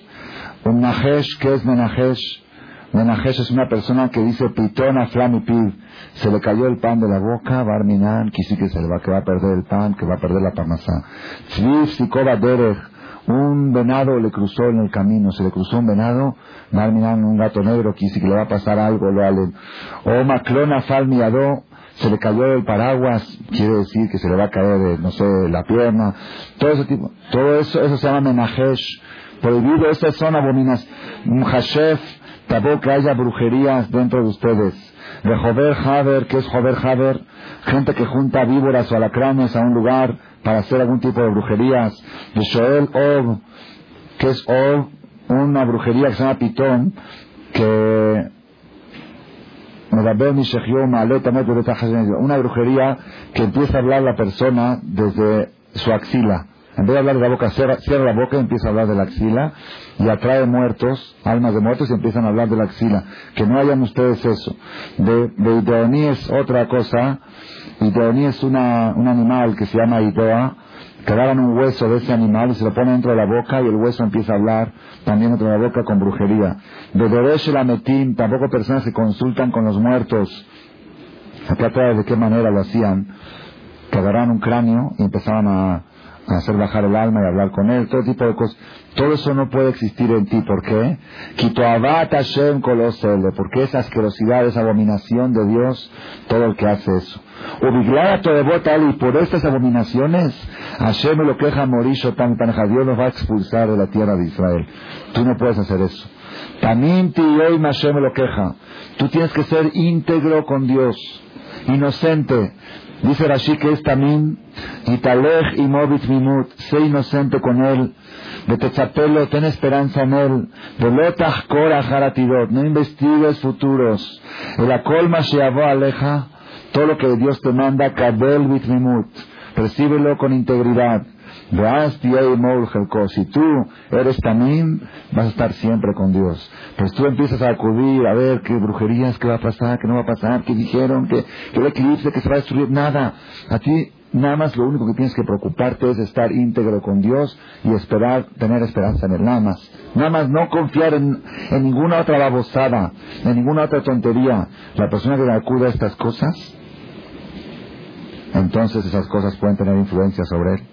[SPEAKER 1] Najesh, ¿qué es Menajesh? Menajesh es una persona que dice pitona flamipid. Se le cayó el pan de la boca, barminan, que sí que se le va, que va a perder el pan, que va a perder la parnasá. Tzviv, sikoba derech un venado le cruzó en el camino, se le cruzó un venado, mirando un gato negro, que que le va a pasar algo, lo halen. O maclona falmiado, se le cayó el paraguas, quiere decir que se le va a caer, de, no sé, la pierna, todo ese tipo, todo eso, eso se llama menajesh, prohibido, esas son abominas, hashef, tampoco haya brujerías dentro de ustedes. De Jover Haber, que es Jover Haber, gente que junta víboras o alacranes a un lugar para hacer algún tipo de brujerías. De Shoel Ob, que es Ob, una brujería que se llama Pitón, que una brujería que empieza a hablar la persona desde su axila. En vez de hablar de la boca, cierra, la boca y empieza a hablar de la axila y atrae muertos, almas de muertos y empiezan a hablar de la axila. Que no hayan ustedes eso. De, de es otra cosa. Ideoní es una, un animal que se llama Idoa, que agarran un hueso de ese animal y se lo ponen dentro de la boca y el hueso empieza a hablar también dentro de la boca con brujería. De Deresh la Metim, tampoco personas que consultan con los muertos. Acá trae de qué manera lo hacían. Que un cráneo y empezaban a, hacer bajar el alma y hablar con él, todo tipo de cosas. Todo eso no puede existir en ti. ¿Por qué? Porque esa asquerosidad, esa abominación de Dios, todo el que hace eso. y por estas abominaciones, Hashem lo queja Morisho tan tan Dios nos va a expulsar de la tierra de Israel. Tú no puedes hacer eso. Tamim ti hoy Hashem lo queja. Tú tienes que ser íntegro con Dios, inocente. Dice Rashi que es tamim, italej y movit sé inocente con él, de techapelo, ten esperanza en él, de lotach kora jaratirot, no investigues futuros, el acolma sheavo aleja, todo lo que Dios te manda, kabel mimut, recíbelo con integridad. Si tú eres también, vas a estar siempre con Dios. Pues tú empiezas a acudir a ver qué brujerías, qué va a pasar, qué no va a pasar, qué dijeron, que, que el eclipse, que se va a destruir. Nada. A ti nada más lo único que tienes que preocuparte es estar íntegro con Dios y esperar, tener esperanza en Él. Nada más. Nada más no confiar en, en ninguna otra babosada, en ninguna otra tontería. La persona que acude a estas cosas, entonces esas cosas pueden tener influencia sobre él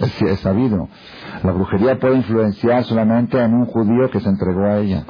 [SPEAKER 1] es, sabido. La brujería puede influenciar solamente en un judío que se entregó a ella,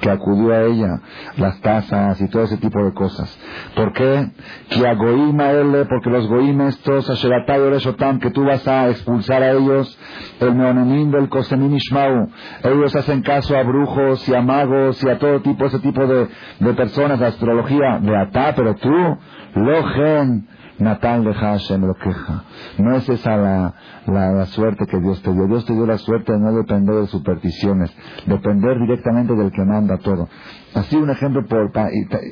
[SPEAKER 1] que acudió a ella, las tazas y todo ese tipo de cosas. ¿Por qué? Que a Goima porque los Goim estos, a que tú vas a expulsar a ellos, el Meonenim del Kosenim Ishmau, ellos hacen caso a brujos y a magos y a todo tipo, ese tipo de, de personas, de astrología, de atá, pero tú, Logen, Natal de Hashem lo queja. No es esa la, la, suerte que Dios te dio. Dios te dio la suerte de no depender de supersticiones, depender directamente del que manda todo. Así un ejemplo por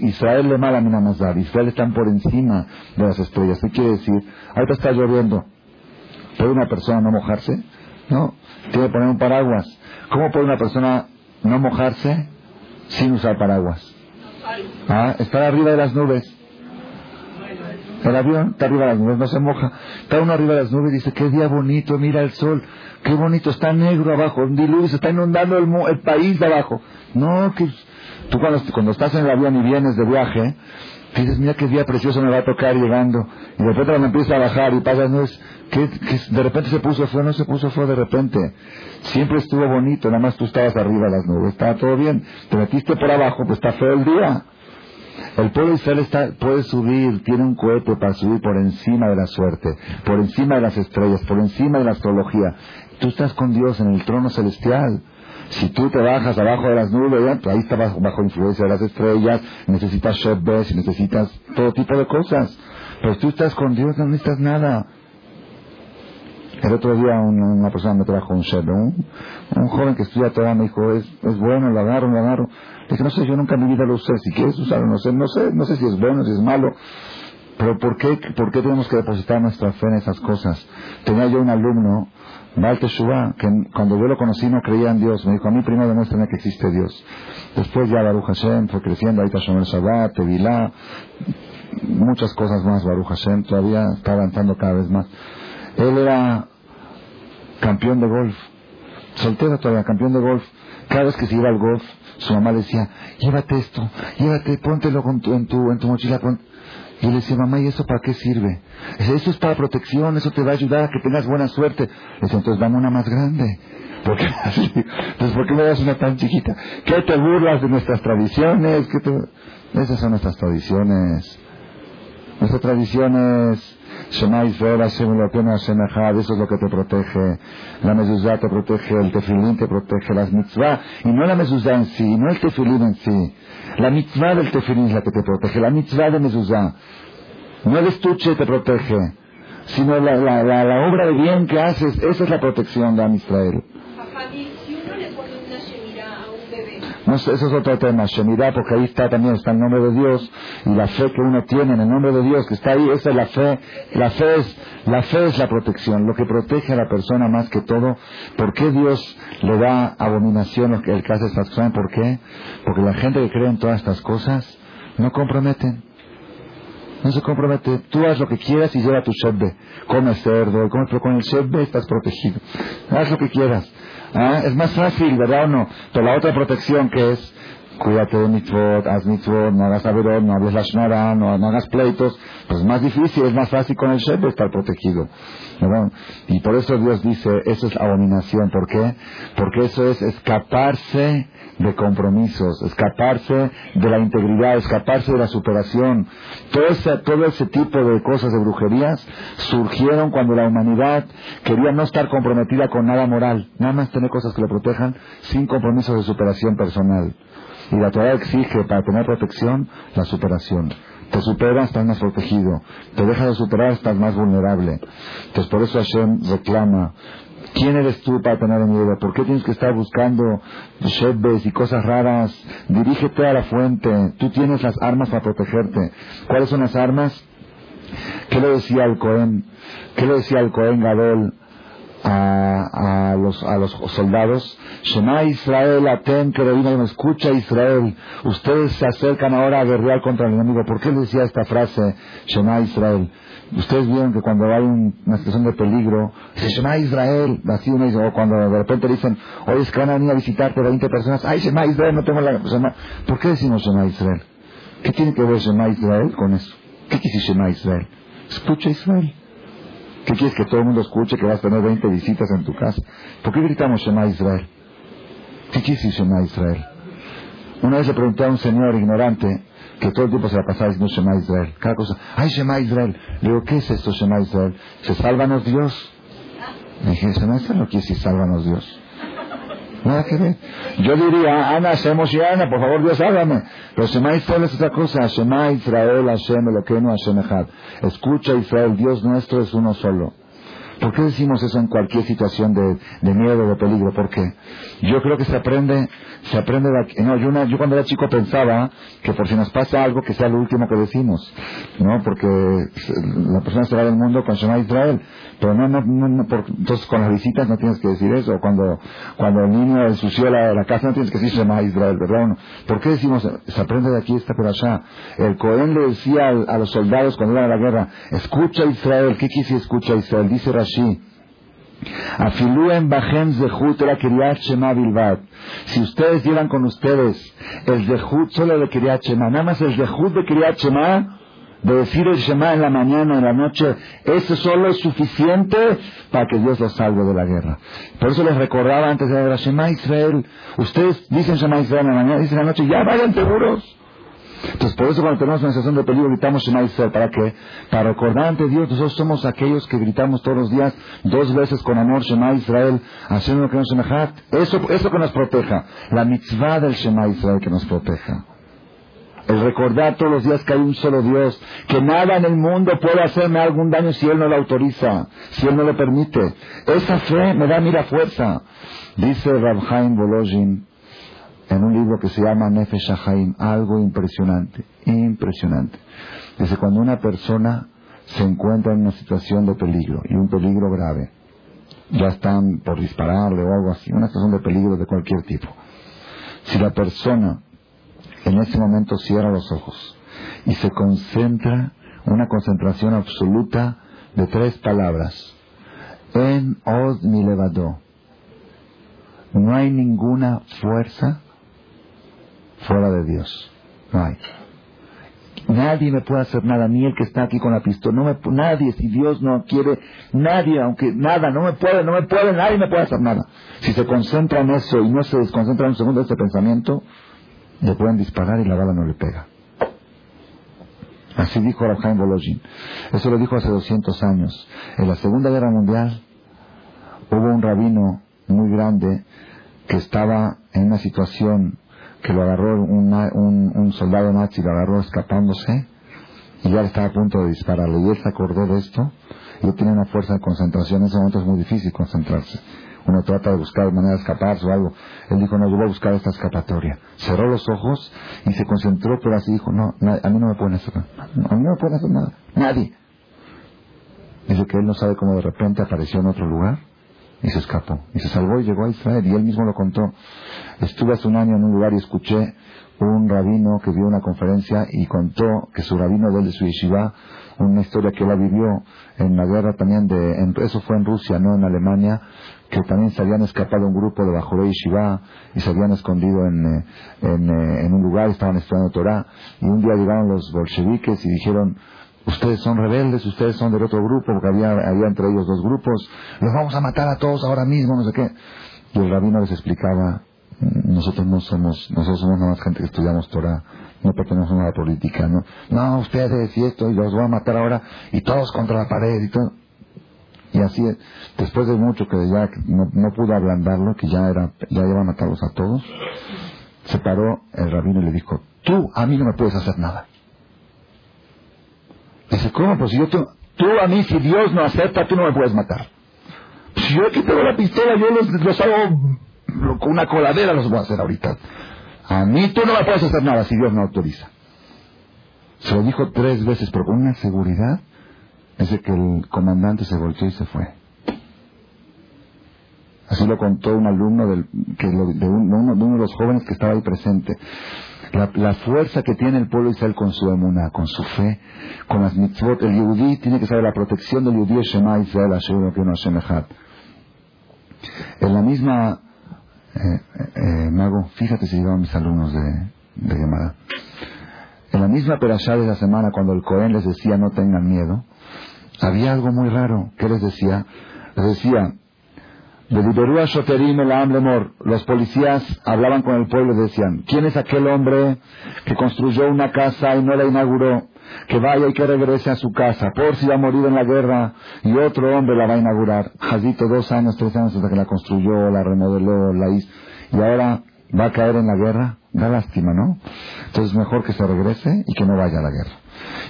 [SPEAKER 1] Israel le mala mazar. Israel están por encima de las estrellas. ¿Qué quiere decir? Ahorita está lloviendo. ¿Puede una persona no mojarse? No. Tiene que poner un paraguas. ¿Cómo puede una persona no mojarse sin usar paraguas? Ah, estar arriba de las nubes. El avión está arriba de las nubes, no se moja. Está uno arriba de las nubes y dice, qué día bonito, mira el sol, qué bonito, está negro abajo, un diluvio, se está inundando el, país de abajo. No, que tú cuando, cuando estás en el avión y vienes de viaje, dices, mira qué día precioso me va a tocar llegando. Y de repente cuando empieza a bajar y pasas nubes, que, de repente se puso feo, no se puso feo de repente. Siempre estuvo bonito, nada más tú estabas arriba de las nubes, estaba todo bien. Te metiste por abajo, pues está feo el día. El pueblo de Israel está, puede subir, tiene un cohete para subir por encima de la suerte, por encima de las estrellas, por encima de la astrología. Tú estás con Dios en el trono celestial. Si tú te bajas abajo de las nubes, pues ahí estás bajo, influencia de las estrellas, necesitas y necesitas todo tipo de cosas. Pero tú estás con Dios, no necesitas nada. El otro día una, persona me trajo un Sheb, un, joven que estudia todavía me dijo, es, es bueno, lo agarro, lo agarro. Dije, no sé, yo nunca en mi vida lo usé. Si quieres usarlo, no sé, no sé, no sé si es bueno, si es malo. Pero ¿por qué, ¿por qué tenemos que depositar nuestra fe en esas cosas? Tenía yo un alumno, Malte Shubá, que cuando yo lo conocí no creía en Dios. Me dijo, a mí primero demuéstrame que existe Dios. Después ya Baruch Hashem fue creciendo, ahí está Shomer Shabbat, Tevilá, muchas cosas más, Baruch Hashem, todavía está avanzando cada vez más. Él era campeón de golf, soltero todavía, campeón de golf. Cada vez que se iba al golf, su mamá decía, llévate esto, llévate, póntelo en, tu, en, tu, mochila. Y le decía, mamá, ¿y eso para qué sirve? eso es para protección, eso te va a ayudar a que tengas buena suerte. Le decía, entonces dame una más grande. ¿Por qué Entonces, ¿por qué me das una tan chiquita? ¿Qué te burlas de nuestras tradiciones? Esas son nuestras tradiciones. Nuestras tradiciones Shema Israel, eso es lo que te protege. La mezuzá te protege, el tefilín te protege, las mitzvah, y no la mezuzá en sí, no el tefilín en sí. La mitzvah del tefilín es la que te protege, la mitzvah de mezuzá. No el estuche te protege, sino la, obra de bien que haces, esa es la protección de Am Israel. No, eso es otro tema, Shemirah, porque ahí está también está el nombre de Dios y la fe que uno tiene en el nombre de Dios que está ahí, esa es la fe. La fe es la fe es la protección, lo que protege a la persona más que todo. ¿Por qué Dios le da abominación el que hace estas cosas? ¿Por qué? Porque la gente que cree en todas estas cosas no comprometen. No se compromete. Tú haz lo que quieras y lleva tu shebbe. Come cerdo, come, pero con el shebbe estás protegido. Haz lo que quieras. ¿Ah? Es más fácil, ¿verdad o no? Pero la otra protección que es, cuídate de mitzvot, haz mitzvot, no hagas averón, no hables la shnara, no, hagas pleitos, pues es más difícil, es más fácil con el Sheb estar protegido. ¿verdad? Y por eso Dios dice, eso es abominación. ¿Por qué? Porque eso es escaparse de compromisos, escaparse de la integridad, escaparse de la superación. Todo ese, todo ese tipo de cosas de brujerías surgieron cuando la humanidad quería no estar comprometida con nada moral, nada más tener cosas que lo protejan sin compromisos de superación personal. Y la Torah exige para tener protección la superación. Te superas, estás más protegido. Te deja de superar, estás más vulnerable. Entonces por eso Hashem reclama ¿Quién eres tú para tener miedo? ¿Por qué tienes que estar buscando shebbes y cosas raras? Dirígete a la fuente. Tú tienes las armas para protegerte. ¿Cuáles son las armas? ¿Qué le decía al Cohen? ¿Qué le decía al Cohen Gadol a, los, a los soldados? Shema Israel, aten, me escucha Israel. Ustedes se acercan ahora a guerrear contra el enemigo. ¿Por qué le decía esta frase, Shema Israel? Ustedes vieron que cuando hay una situación de peligro, se llama Israel, así uno dice, o cuando de repente dicen, oye, es que van a venir a visitarte 20 personas, ay, Shema Israel, no tengo la... ¿Por qué decimos Shema Israel? ¿Qué tiene que ver Shema Israel con eso? ¿Qué quiere Shema Israel? Escucha Israel. ¿Qué quieres que todo el mundo escuche que vas a tener 20 visitas en tu casa? ¿Por qué gritamos Shema Israel? ¿Qué quiere decir Shema Israel? Una vez le pregunté a un señor ignorante que todo el tiempo se la pasaba diciendo Shema Israel. Cada cosa, ay Shema Israel. Le digo, ¿qué es esto Shema Israel? ¿Se sálvanos Dios? Le dije, Shema Israel no quiere decir sálvanos Dios. Nada que ver. Yo diría, Ana, hacemos Ana, por favor Dios hágame. Pero Shema Israel es otra cosa. Shema Israel, Hashem, Eloquenu, Hashem. Escucha Israel, Dios nuestro es uno solo. ¿Por qué decimos eso en cualquier situación de, de miedo, de peligro? ¿Por qué? Yo creo que se aprende, se aprende de aquí. No, yo, yo cuando era chico pensaba que por si nos pasa algo, que sea lo último que decimos. ¿No? Porque la persona se va del mundo con Shema Israel. Pero no, no, no, entonces con las visitas no tienes que decir eso. Cuando, cuando el niño ensució la, la casa no tienes que decir Shema Israel, ¿verdad? ¿Por qué decimos, se aprende de aquí, esta por allá? El Cohen le decía a, los soldados cuando iban a la guerra, escucha Israel. ¿Qué quiere escucha Israel? Dice Rashi. Afilu en Bajem Zehut era Kiryat Shema Bilbad. Si ustedes llevan con ustedes el Zehut solo de Kiryat Shema, nada más el Zehut de Kiryat Shema, de decir el Shema en la mañana, en la noche, eso solo es suficiente para que Dios los salve de la guerra. Por eso les recordaba antes de la guerra, Shema Israel, ustedes dicen Shema Israel en la mañana, dicen en la noche, ya vayan seguros. Entonces, por eso cuando tenemos una sensación de peligro gritamos Shema Israel. ¿Para qué? Para recordar ante Dios, nosotros somos aquellos que gritamos todos los días, dos veces con amor, Shema Israel, haciendo lo que nos. Eso, eso que nos proteja. La mitzvah del Shema Israel que nos proteja. El recordar todos los días que hay un solo Dios, que nada en el mundo puede hacerme algún daño si Él no lo autoriza, si Él no lo permite. Esa fe me da, mira, fuerza. Dice Rabhaim Bolojin, en un libro que se llama Nefesh Haim, algo impresionante, impresionante. Dice, cuando una persona se encuentra en una situación de peligro, y un peligro grave, ya están por dispararle o algo así, una situación de peligro de cualquier tipo. Si la persona en ese momento cierra los ojos y se concentra, una concentración absoluta de tres palabras, en Od mi levado, no hay ninguna fuerza fuera de Dios. No hay. Nadie me puede hacer nada, ni el que está aquí con la pistola. No me, nadie, si Dios no quiere, nadie, aunque nada, no me puede, no me puede, nadie me puede hacer nada. Si se concentra en eso y no se desconcentra en un segundo de este pensamiento, le pueden disparar y la bala no le pega. Así dijo Rabhaim Bolojin. Eso lo dijo hace 200 años. En la Segunda Guerra Mundial hubo un rabino muy grande que estaba en una situación que lo agarró un, un, soldado nazi, lo agarró escapándose y ya estaba a punto de dispararle. Y él se acordó de esto y él tiene una fuerza de concentración. En ese momento es muy difícil concentrarse. Uno trata de buscar manera de escaparse o algo. Él dijo, no, yo voy a buscar esta escapatoria. Cerró los ojos y se concentró, pero así dijo, no, a mí no me pueden hacer nada. A mí no me pueden hacer nada. Nadie. Dice que él no sabe cómo de repente apareció en otro lugar y se escapó. Y se salvó y llegó a Israel. Y él mismo lo contó. Estuve hace un año en un lugar y escuché un rabino que dio una conferencia y contó que su rabino de su yeshiva, una historia que él vivió en la guerra también de, eso fue en Rusia, no en Alemania, que también se habían escapado un grupo de Bajoré Yeshiva y se habían escondido en, eh, en, eh, en un lugar, estaban estudiando Torah y un día llegaron los bolcheviques y dijeron, ustedes son rebeldes, ustedes son del otro grupo, porque había, había entre ellos dos grupos, los vamos a matar a todos ahora mismo, no sé qué. Y el rabino les explicaba, nosotros no somos, nosotros somos nada más gente que estudiamos Torah, no pertenecemos a la política, ¿no? No, ustedes y esto, y los voy a matar ahora, y todos contra la pared y todo. Y así, después de mucho que ya no, no pudo ablandarlo, que ya era, ya iba a matarlos a todos, se paró el rabino y le dijo, tú a mí no me puedes hacer nada. Dice, ¿cómo? Pues si yo tú, tú a mí, si Dios no acepta, tú no me puedes matar. Si yo aquí tengo la pistola, yo los, los hago con una coladera, los voy a hacer ahorita. A mí tú no me puedes hacer nada si Dios no autoriza. Se lo dijo tres veces, pero con una seguridad, es de que el comandante se volteó y se fue. Así lo contó un alumno del, que de, uno, de, uno, de los jóvenes que estaba ahí presente. La, fuerza que tiene el pueblo Israel con su emuna, con su fe, con las mitzvot. El yudí tiene que saber la protección del yudí Shema Israel, Asher que no En la misma, eh, eh, Mago, fíjate si llegaban mis alumnos de, de Gemara. En la misma perashá de la semana, cuando el Cohen les decía no tengan miedo, había algo muy raro. ¿Qué les decía? Les decía, Los policías hablaban con el pueblo y decían, ¿quién es aquel hombre que construyó una casa y no la inauguró? Que vaya y que regrese a su casa, por si va a morir en la guerra y otro hombre la va a inaugurar. Jazito, dos años, tres años hasta que la construyó, la remodeló, la hizo. Y ahora va a caer en la guerra. Da lástima, ¿no? Entonces mejor que se regrese y que no vaya a la guerra.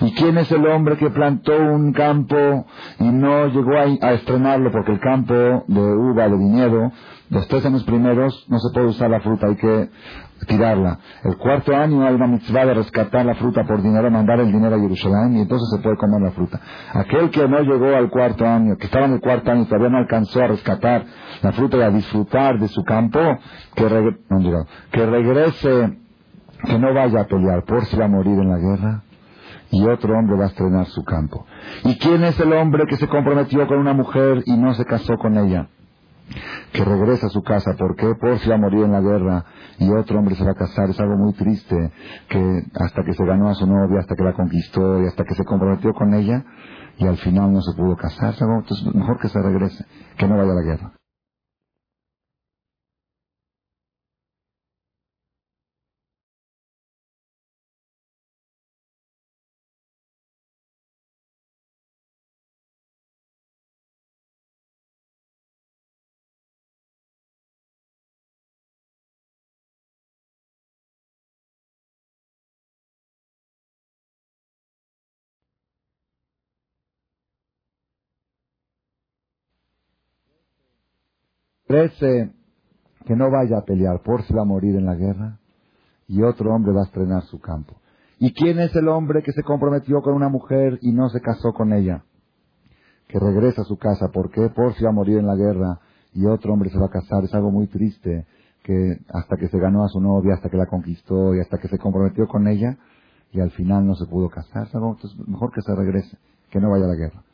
[SPEAKER 1] ¿Y quién es el hombre que plantó un campo y no llegó a, estrenarlo porque el campo de uva, de viñedo, los tres años primeros no se puede usar la fruta, hay que tirarla. El cuarto año hay una mitzvah de rescatar la fruta por dinero, mandar el dinero a Jerusalén y entonces se puede comer la fruta. Aquel que no llegó al cuarto año, que estaba en el cuarto año y todavía no alcanzó a rescatar la fruta y a disfrutar de su campo, que, que regrese, que no vaya a pelear por si va a morir en la guerra y otro hombre va a estrenar su campo. ¿Y quién es el hombre que se comprometió con una mujer y no se casó con ella? Que regresa a su casa. ¿Por qué? Por si va a morir en la guerra y otro hombre se va a casar. Es algo muy triste que hasta que se ganó a su novia, hasta que la conquistó y hasta que se comprometió con ella y al final no se pudo casar. Entonces mejor que se regrese, que no vaya a la guerra. Trece, que no vaya a pelear por si va a morir en la guerra y otro hombre va a estrenar su campo. ¿Y quién es el hombre que se comprometió con una mujer y no se casó con ella? Que regresa a su casa. ¿Por qué? Por si va a morir en la guerra y otro hombre se va a casar. Es algo muy triste que hasta que se ganó a su novia, hasta que la conquistó y hasta que se comprometió con ella y al final no se pudo casar. Es algo, mejor que se regrese, que no vaya a la guerra.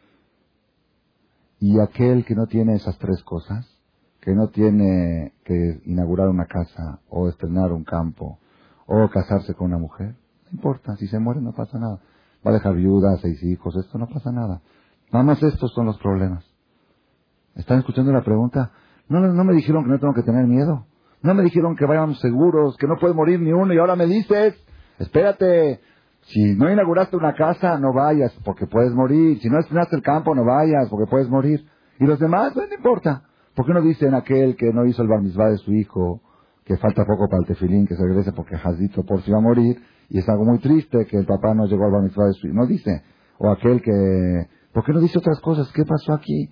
[SPEAKER 1] Y aquel que no tiene esas tres cosas, que no tiene que inaugurar una casa o estrenar un campo o casarse con una mujer, no importa, si se muere no pasa nada. Va a dejar viuda, seis hijos, esto no pasa nada. Nada más estos son los problemas. ¿Están escuchando la pregunta? No, no, me dijeron que no tengo que tener miedo. No me dijeron que vayamos seguros, que no puede morir ni uno y ahora me dices, espérate, si no inauguraste una casa, no vayas porque puedes morir. Si no estrenaste el campo, no vayas porque puedes morir. Y los demás, pues, no importa. ¿Por qué no dicen aquel que no hizo el bar de su hijo, que falta poco para el tefilín, que se regrese porque Jazito por si va a morir, y es algo muy triste que el papá no llegó al bar de su hijo? No dice. O aquel que... ¿Por qué no dice otras cosas? ¿Qué pasó aquí?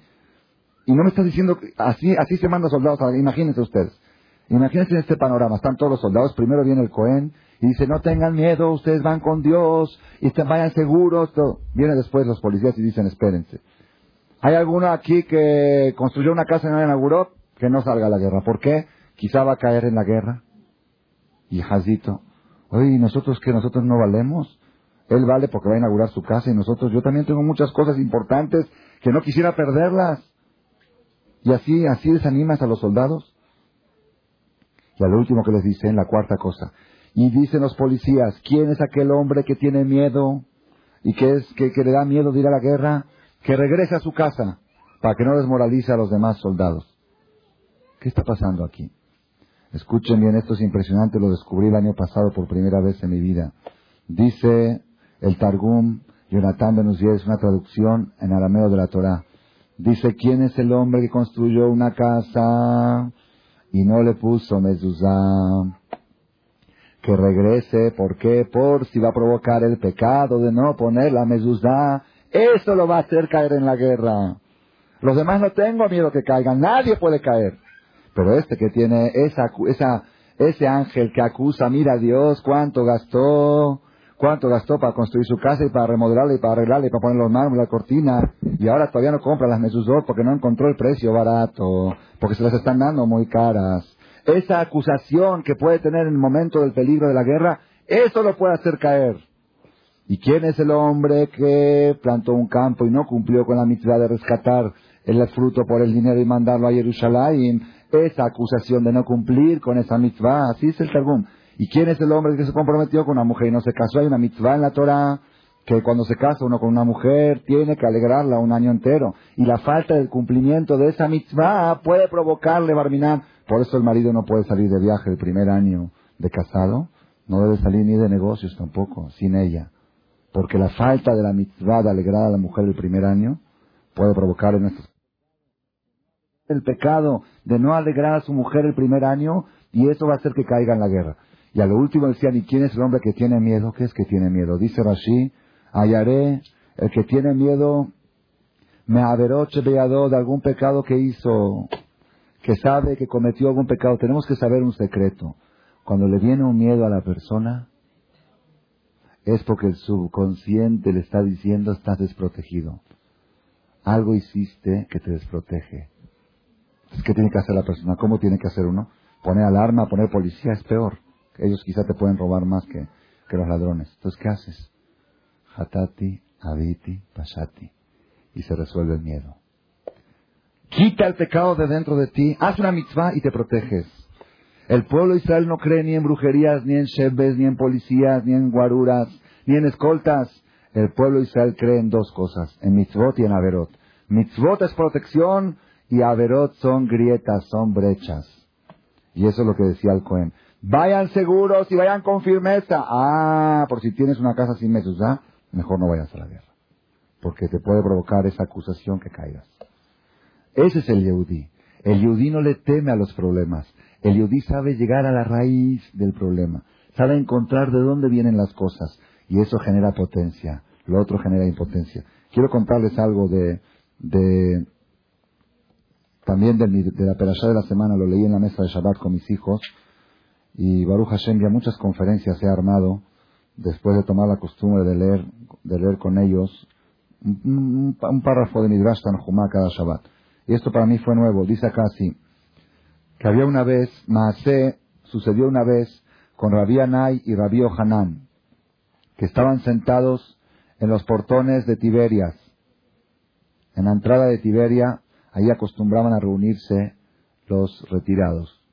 [SPEAKER 1] Y no me está diciendo... Así, así se mandan soldados. Imagínense ustedes. Imagínense en este panorama. Están todos los soldados. Primero viene el Cohen y dice, no tengan miedo, ustedes van con Dios y vayan seguros. Todo. Viene después los policías y dicen, espérense. ¿Hay alguno aquí que construyó una casa y no la inauguró? Que no salga a la guerra. ¿Por qué? Quizá va a caer en la guerra. Y Jazito, oye, nosotros que nosotros no valemos? Él vale porque va a inaugurar su casa y nosotros, yo también tengo muchas cosas importantes que no quisiera perderlas. Y así, así desanimas a los soldados. Y al último que les dice, en la cuarta cosa. Y dicen los policías, ¿quién es aquel hombre que tiene miedo y que, es, que, que le da miedo de ir a la guerra? Que regrese a su casa para que no desmoralice a los demás soldados. ¿Qué está pasando aquí? Escuchen bien, esto es impresionante, lo descubrí el año pasado por primera vez en mi vida. Dice el Targum, Jonathan Benuzier, es una traducción en arameo de la Torah. Dice, ¿quién es el hombre que construyó una casa y no le puso mezuzá? Que regrese, ¿por qué? Por si va a provocar el pecado de no poner la mezuzá eso lo va a hacer caer en la guerra. Los demás no tengo miedo que caigan, nadie puede caer. Pero este que tiene esa, esa, ese ángel que acusa, mira a Dios, cuánto gastó, cuánto gastó para construir su casa y para remodelarla y para arreglarla y para poner los mármoles, la cortina, y ahora todavía no compra las mesuzot porque no encontró el precio barato, porque se las están dando muy caras. Esa acusación que puede tener en el momento del peligro de la guerra, eso lo puede hacer caer. ¿Y quién es el hombre que plantó un campo y no cumplió con la mitzvah de rescatar el fruto por el dinero y mandarlo a Jerusalén? Esa acusación de no cumplir con esa mitzvah, así es el Targum. ¿Y quién es el hombre que se comprometió con una mujer y no se casó? Hay una mitzvah en la Torah que cuando se casa uno con una mujer tiene que alegrarla un año entero. Y la falta del cumplimiento de esa mitzvah puede provocarle barminar. Por eso el marido no puede salir de viaje el primer año de casado. No debe salir ni de negocios tampoco, sin ella. Porque la falta de la mitzvah de alegrar a la mujer el primer año puede provocar en estos el pecado de no alegrar a su mujer el primer año y eso va a hacer que caiga en la guerra. Y a lo último decían, ¿y quién es el hombre que tiene miedo? ¿Qué es que tiene miedo? Dice Rashi, hallaré el que tiene miedo, me averoche veado de algún pecado que hizo, que sabe que cometió algún pecado. Tenemos que saber un secreto. Cuando le viene un miedo a la persona, es porque el subconsciente le está diciendo estás desprotegido. Algo hiciste que te desprotege. ¿Qué tiene que hacer la persona? ¿Cómo tiene que hacer uno? Poner alarma, poner policía es peor. Ellos quizá te pueden robar más que, los ladrones. Entonces, ¿qué haces? Hatati, Abiti, Pashati. Y se resuelve el miedo. Quita el pecado de dentro de ti, haz una mitzvah y te proteges. El pueblo de Israel no cree ni en brujerías, ni en shebes, ni en policías, ni en guaruras, ni en escoltas. El pueblo de Israel cree en dos cosas, en mitzvot y en averot. Mitzvot es protección y averot son grietas, son brechas. Y eso es lo que decía el Cohen. Vayan seguros y vayan con firmeza. Ah, por si tienes una casa sin meses, ¿ah? Mejor no vayas a la guerra. Porque te puede provocar esa acusación que caigas. Ese es el Yehudí. El Yehudí no le teme a los problemas. El Yehudí sabe llegar a la raíz del problema. Sabe encontrar de dónde vienen las cosas. Y eso genera potencia. Lo otro genera impotencia. Quiero contarles algo de, de también de, la perashá de la semana. Lo leí en la mesa de Shabbat con mis hijos. Y Baruch Hashem ya muchas conferencias he armado después de tomar la costumbre de leer, de leer con ellos un, párrafo de Midrash Tanjumá cada Shabbat. Y esto para mí fue nuevo. Dice acá que había una vez, Maasé, sucedió una vez con Rabí Anay y Rabí Ohanan, que estaban sentados en los portones de Tiberias. En la entrada de Tiberia, ahí acostumbraban a reunirse los retirados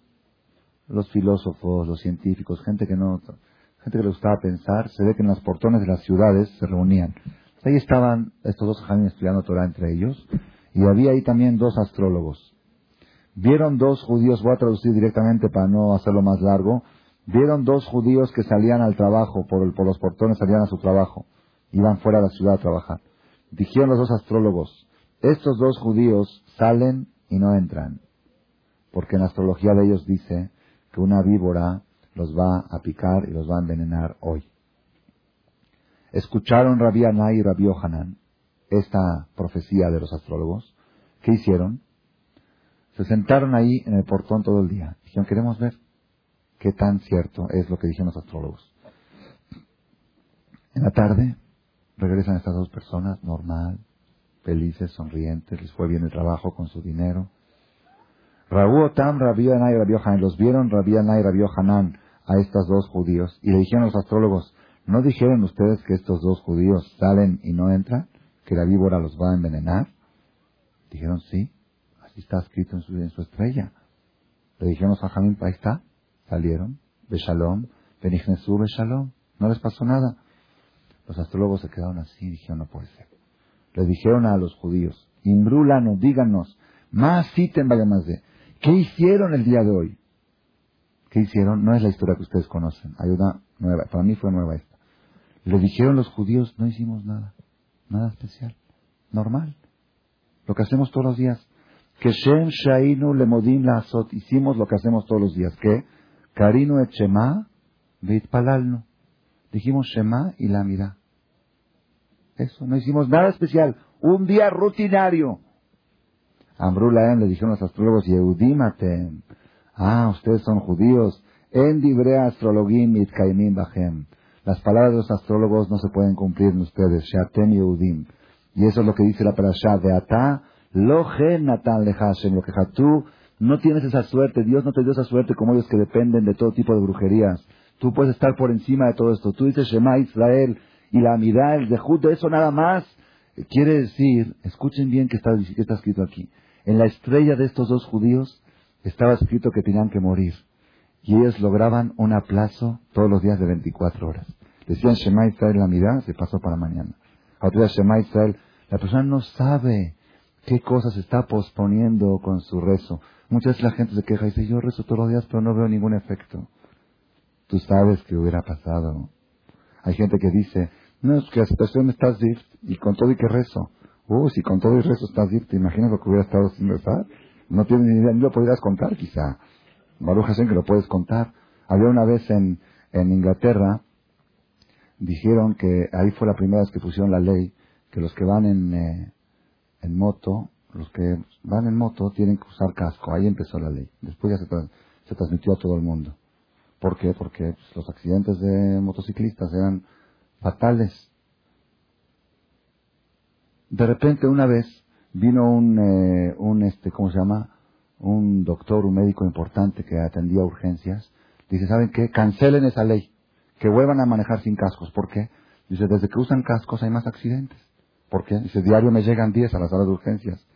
[SPEAKER 1] los filósofos, los científicos, gente que no, gente que le gustaba pensar, se ve que en los portones de las ciudades se reunían. Ahí estaban estos dos jajamim estudiando Torah entre ellos, y había ahí también dos astrólogos. Vieron dos judíos, voy a traducir directamente para no hacerlo más largo, vieron dos judíos que salían al trabajo, por, por los portones salían a su trabajo, iban fuera de la ciudad a trabajar. Dijeron los dos astrólogos, estos dos judíos salen y no entran, porque en la astrología de ellos dice que una víbora los va a picar y los va a envenenar hoy. Escucharon Rabí Anay y Rabí Ohanan esta profecía de los astrólogos. ¿Qué hicieron? Se sentaron ahí en el portón todo el día. Dijeron, queremos ver qué tan cierto es lo que dijeron los astrólogos. En la tarde regresan estas dos personas, normal, felices, sonrientes, les fue bien el trabajo con su dinero. Rabu Otam, Rabbi Anay y Rabbi Hanan. Los vieron Rabbi Anay y Rabbi Hanan a estos dos judíos y le dijeron a los astrólogos, ¿no dijeron ustedes que estos dos judíos salen y no entran? ¿Que la víbora los va a envenenar? Dijeron, sí, está escrito en su, en su estrella. Le dijeron a Jamín, ahí está, salieron, Beshalom, Benichnesú, Beshalom, no les pasó nada. Los astrólogos se quedaron así y dijeron, no puede ser. Le dijeron a los judíos, Imbrúlanos, díganos, más citen vaya más de. ¿Qué hicieron el día de hoy? ¿Qué hicieron? No es la historia que ustedes conocen. Hay una nueva. Para mí fue nueva esta. Le dijeron los judíos, no hicimos nada. Nada especial. Normal. Lo que hacemos todos los días. Que Shem Shainu le modim la azot. Hicimos lo que hacemos todos los días. ¿Qué? Karinu et Shema palalno. Dijimos Shema y la. Eso. No hicimos nada especial. Un día rutinario. Ambrulaem le dijeron los astrólogos, Yehudimatem. Ah, ustedes son judíos. En Dibrea Astrologim Itkaimim Bahem. Las palabras de los astrólogos no se pueden cumplir en ustedes. Shatem Yehudim. Y eso es lo que dice la parasha de Ata. Lo natan lehashem. Lo que tú no tienes esa suerte. Dios no te dio esa suerte como ellos que dependen de todo tipo de brujerías. Tú puedes estar por encima de todo esto. Tú dices Shema Israel y la amidad, el dejud de eso nada más. Quiere decir, escuchen bien que está, escrito aquí. En la estrella de estos dos judíos estaba escrito que tenían que morir. Y ellos lograban un aplazo todos los días de 24 horas. Decían Shema Israel la mirada, se pasó para mañana. Otra Shema Israel, la persona no sabe qué cosas está posponiendo con su rezo. Muchas veces la gente se queja y dice, yo rezo todos los días, pero no veo ningún efecto. Tú sabes que hubiera pasado. Hay gente que dice, no, es que la situación está zip y con todo y que rezo. Uh, si con todo y rezo está zip, ¿te imaginas lo que hubiera estado sin rezar? No tienes ni idea, ni lo podrías contar quizá. Baruch Hashem que lo puedes contar. Había una vez en, en Inglaterra, dijeron que ahí fue la primera vez que pusieron la ley, que los que van en, eh, en moto, los que van en moto tienen que usar casco. Ahí empezó la ley. Después ya se, se transmitió a todo el mundo. ¿Por qué? Porque pues, los accidentes de motociclistas eran fatales. De repente una vez vino un, eh, un este, ¿cómo se llama? Un doctor, un médico importante que atendía urgencias. Dice, ¿saben qué? Cancelen esa ley. Que vuelvan a manejar sin cascos. ¿Por qué? Dice, desde que usan cascos hay más accidentes. ¿Por qué? Dice, diario me llegan 10 a las salas de urgencias.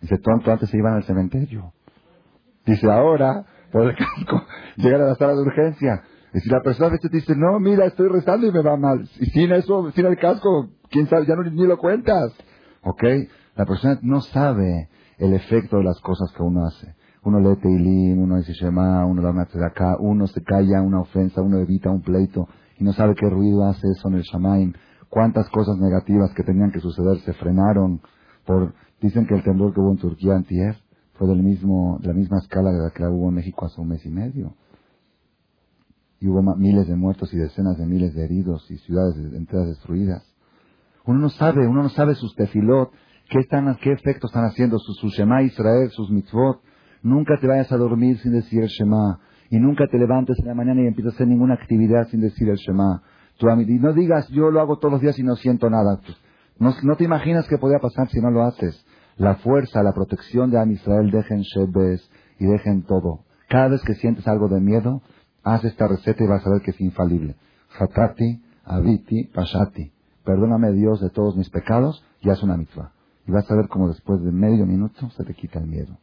[SPEAKER 1] Dice, tonto, antes se iban al cementerio. Dice, ahora, por el casco, llegan a la sala de urgencia. Y si la persona a veces dice, no, mira, estoy rezando y me va mal. Y sin eso, sin el casco, quién sabe, ya no, ni lo cuentas. ¿Ok? La persona no sabe el efecto de las cosas que uno hace. Uno lee Teilim, uno dice Shema, uno da una acá, uno se calla una ofensa, uno evita un pleito y no sabe qué ruido hace eso en el Shamaim. Cuántas cosas negativas que tenían que suceder se frenaron por, dicen que el temblor que hubo en Turquía antier fue del mismo, de la misma escala de la que hubo en México hace un mes y medio. Y hubo miles de muertos y decenas de miles de heridos y ciudades enteras destruidas. Uno no sabe, uno no sabe sus tefilot, qué están, qué efectos están haciendo sus, Shema Israel, sus mitzvot. Nunca te vayas a dormir sin decir el Shema. Y nunca te levantes en la mañana y empieces a hacer ninguna actividad sin decir el Shema. Y no digas, yo lo hago todos los días y no siento nada. Pues, no, no, te imaginas qué podría pasar si no lo haces. La fuerza, la protección de Am Israel, dejen Shebes y dejen todo. Cada vez que sientes algo de miedo, haz esta receta y vas a ver que es infalible. Hatati, Aviti, Pashati. Perdóname Dios de todos mis pecados y haz una mitzvah. Y vas a ver cómo después de medio minuto se te quita el miedo.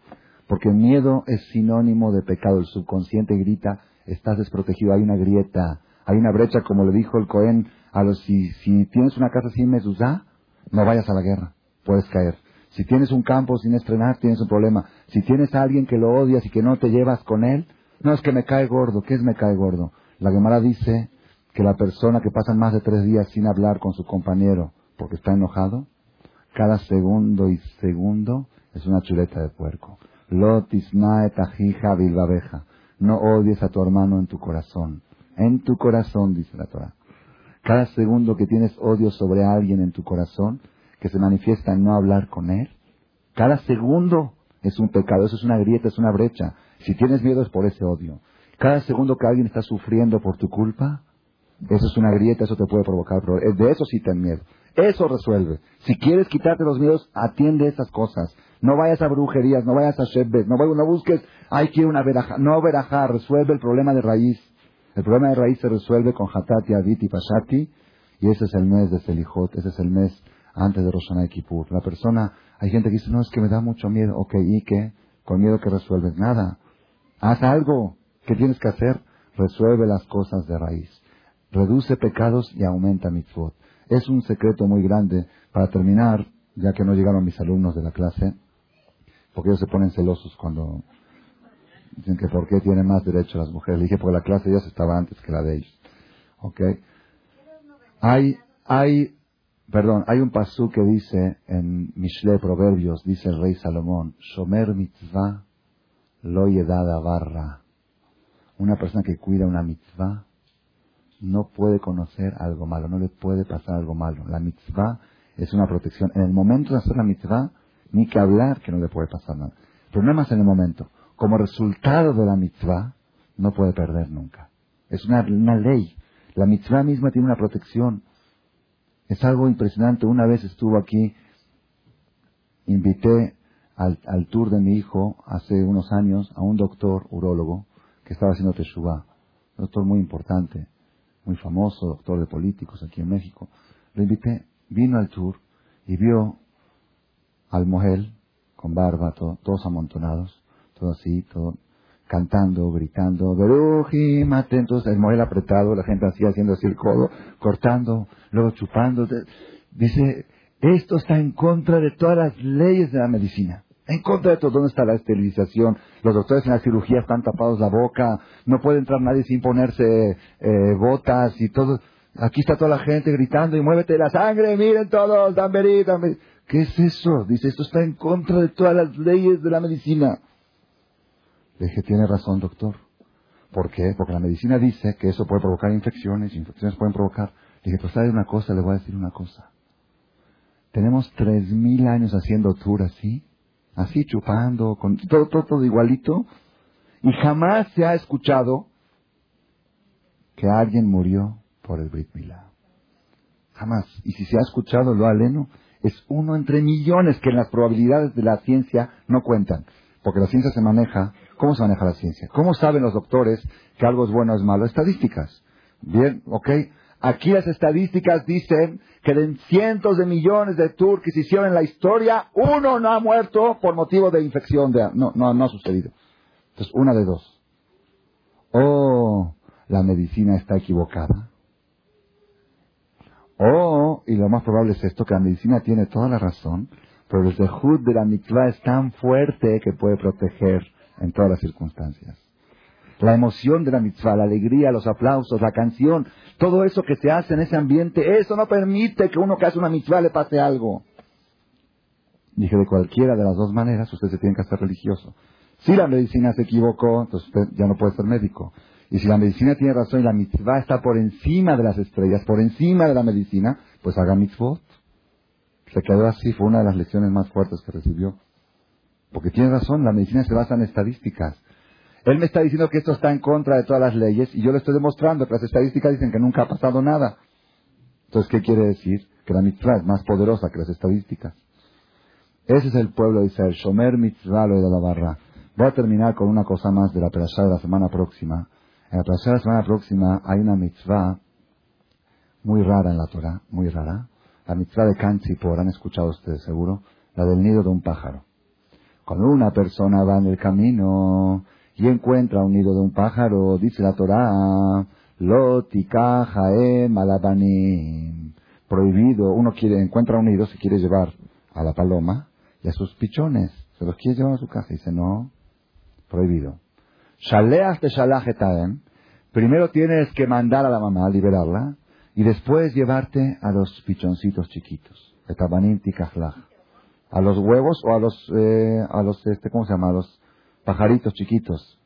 [SPEAKER 1] Porque el miedo es sinónimo de pecado. El subconsciente grita, estás desprotegido, hay una grieta, hay una brecha, como le dijo el Cohen a los, si, si tienes una casa sin mezuzá, no vayas a la guerra, puedes caer. Si tienes un campo sin estrenar, tienes un problema. Si tienes a alguien que lo odias y que no te llevas con él, no es que me cae gordo. ¿Qué es me cae gordo? La Gemara dice que la persona que pasa más de tres días sin hablar con su compañero porque está enojado, cada segundo y segundo es una chuleta de puerco. Lotisnae tajija bilbabeja. No odies a tu hermano en tu corazón. En tu corazón, dice la Torah. Cada segundo que tienes odio sobre alguien en tu corazón, que se manifiesta en no hablar con él, cada segundo es un pecado, eso es una grieta, es una brecha. Si tienes miedo es por ese odio. Cada segundo que alguien está sufriendo por tu culpa, eso es una grieta, eso te puede provocar problemas. De eso sí ten miedo. Eso resuelve. Si quieres quitarte los miedos, atiende esas cosas. No vayas a brujerías, no vayas a shebbet, no, no busques, hay que una veraja. No veraja, resuelve el problema de raíz. El problema de raíz se resuelve con Hatati, Aviti, Pashati, y ese es el mes de Selijot, ese es el mes antes de Rosh y Kippur. La persona, hay gente que dice, no, es que me da mucho miedo. Ok, ¿y qué? Con miedo que resuelves nada. Haz algo. ¿Qué tienes que hacer? Resuelve las cosas de raíz. Reduce pecados y aumenta mitzvot. Es un secreto muy grande. Para terminar, ya que no llegaron mis alumnos de la clase, porque ellos se ponen celosos cuando Dicen que por qué tienen más derecho las mujeres. Le dije, porque la clase de ellos estaba antes que la de ellos. ¿Ok? Hay, hay, perdón, hay un pasú que dice en Mishle Proverbios, dice el rey Salomón, Shomer mitzvah lo yedada barra. Una persona que cuida una mitzvah no puede conocer algo malo, no le puede pasar algo malo. La mitzvah es una protección. En el momento de hacer la mitzvah, ni que hablar que no le puede pasar nada. Más en el momento como resultado de la mitzvah, no puede perder nunca. Es una, ley. La mitzvah misma tiene una protección. Es algo impresionante. Una vez estuvo aquí, invité al, tour de mi hijo hace unos años a un doctor urólogo que estaba haciendo Teshuvah. Un doctor muy importante, muy famoso, doctor de políticos aquí en México. Lo invité, vino al tour y vio al Mohel con barba, todos amontonados todo así, todo. cantando, gritando, Berujim, atentos, el modelo apretado, la gente así haciendo así el codo, cortando, luego chupando. Dice, esto está en contra de todas las leyes de la medicina. En contra de todo, ¿dónde está la esterilización? Los doctores en la cirugía están tapados la boca, no puede entrar nadie sin ponerse eh, botas y todo. Aquí está toda la gente gritando y muévete la sangre, miren todos, dan ¿Qué es eso? Dice, esto está en contra de todas las leyes de la medicina. Le dije, tiene razón, doctor. ¿Por qué? Porque la medicina dice que eso puede provocar infecciones, infecciones pueden provocar. Le dije, pues sabe una cosa, le voy a decir una cosa. Tenemos tres mil años haciendo tour así, así chupando, con todo, todo, todo igualito, y jamás se ha escuchado que alguien murió por el Brit Milá. Jamás. Y si se ha escuchado lo aleno, es uno entre millones que en las probabilidades de la ciencia no cuentan. Porque la ciencia se maneja, ¿cómo se maneja la ciencia? ¿Cómo saben los doctores que algo es bueno o es malo? Estadísticas. Bien, ok. Aquí las estadísticas dicen que de cientos de millones de tours que se hicieron en la historia, uno no ha muerto por motivo de infección. De, no, no, ha sucedido. Entonces, una de dos. O la medicina está equivocada. O, y lo más probable es esto, que la medicina tiene toda la razón, pero el zehut de la mitzvah es tan fuerte que puede proteger en todas las circunstancias. La emoción de la mitzvah, la alegría, los aplausos, la canción, todo eso que se hace en ese ambiente, eso no permite que uno que hace una mitzvah le pase algo. Dije, de cualquiera de las dos maneras, usted se tiene que hacer religioso. Si la medicina se equivocó, entonces usted ya no puede ser médico. Y si la medicina tiene razón y la mitzvah está por encima de las estrellas, por encima de la medicina, pues haga mitzvot. Se quedó así, fue una de las lecciones más fuertes que recibió. Porque tiene razón, la medicina se basa en estadísticas. Él me está diciendo que esto está en contra de todas las leyes y yo le estoy demostrando que las estadísticas dicen que nunca ha pasado nada. Entonces, ¿qué quiere decir? Que la mitzvah es más poderosa que las estadísticas. Ese es el pueblo de Israel. Shomer mitzvah lo de la barra. Voy a terminar con una cosa más de la perashá de la semana próxima. En la perashá de la semana próxima hay una mitzvah muy rara en la Torah, muy rara. La mitzvah de Kantzipor, han escuchado ustedes seguro, la del nido de un pájaro. Cuando una persona va en el camino y encuentra un nido de un pájaro, dice la Torah, Lotika Jaem Alabanim. Prohibido, uno quiere, encuentra un nido, se quiere llevar a la paloma y a sus pichones. Se los quiere llevar a su casa. Dice, no, prohibido. Shaleach de Primero tienes que mandar a la mamá, a liberarla, y después llevarte a los pichoncitos chiquitos. Etabanim A los huevos o a los, eh, a los, este, ¿cómo se llama? A los pajaritos chiquitos,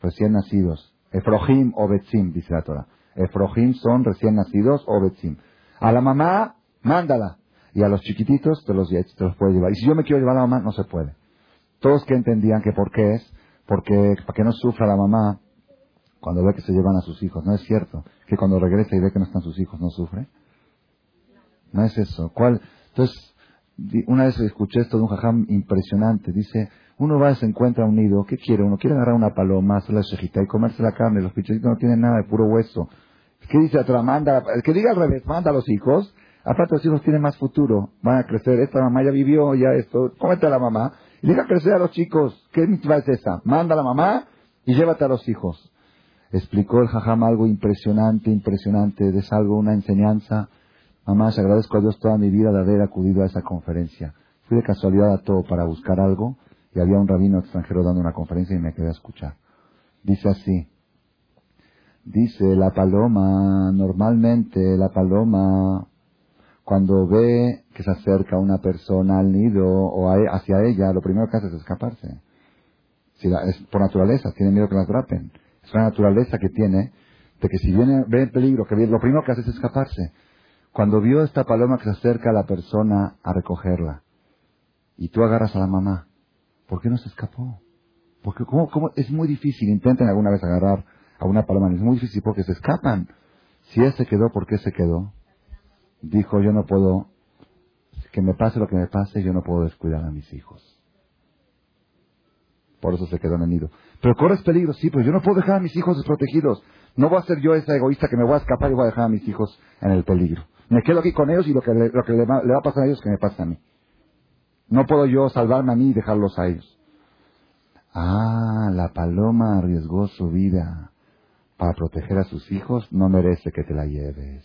[SPEAKER 1] recién nacidos. Efrojim o Betzim, dice la Torah. Efrojim son recién nacidos o Betzim. A la mamá, mándala. Y a los chiquititos te los, te los puedes llevar. Y si yo me quiero llevar a la mamá, no se puede. Todos que entendían que por qué es, porque para que no sufra la mamá cuando ve que se llevan a sus hijos. No es cierto que cuando regresa y ve que no están sus hijos no sufre. No es eso. ¿Cuál? Entonces, una vez escuché esto de un jajam impresionante. Dice, uno va, se encuentra un nido, ¿qué quiere? Uno quiere agarrar una paloma, hacer la shejita y comerse la carne. Los pichecitos no tienen nada de puro hueso. ¿Qué dice otra? Manda, que diga al revés, manda a los hijos. Aparte los hijos tienen más futuro, van a crecer. Esta mamá ya vivió, ya esto. Cómete a la mamá y deja crecer a los chicos. ¿Qué mitzvah es esa? Manda a la mamá y llévate a los hijos. Explicó el jajam algo impresionante, impresionante. Es algo, una enseñanza Mamá, agradezco a Dios toda mi vida de haber acudido a esa conferencia. Fui de casualidad a todo para buscar algo y había un rabino extranjero dando una conferencia y me quedé a escuchar. Dice así, dice la paloma, normalmente la paloma cuando ve que se acerca una persona al nido o e, hacia ella, lo primero que hace es escaparse. Si es por naturaleza, tiene miedo que la atrapen. Es la naturaleza que tiene de que si viene, ve el peligro, que lo primero que hace es escaparse. Cuando vio esta paloma que se acerca a la persona a recogerla, y tú agarras a la mamá, ¿por qué no se escapó? Porque ¿cómo, cómo? es muy difícil, intenten alguna vez agarrar a una paloma, es muy difícil porque se escapan. Si él se quedó, ¿por qué se quedó? Dijo, yo no puedo, que me pase lo que me pase, yo no puedo descuidar a mis hijos. Por eso se quedó en el nido. Pero corres peligro, sí, pero yo no puedo dejar a mis hijos desprotegidos. No voy a ser yo esa egoísta que me voy a escapar y voy a dejar a mis hijos en el peligro. Me quedo aquí con ellos y lo que, le, lo que le, va, a pasar a ellos que me pasa a mí. No puedo yo salvarme a mí y dejarlos a ellos. Ah, la paloma arriesgó su vida para proteger a sus hijos, no merece que te la lleves.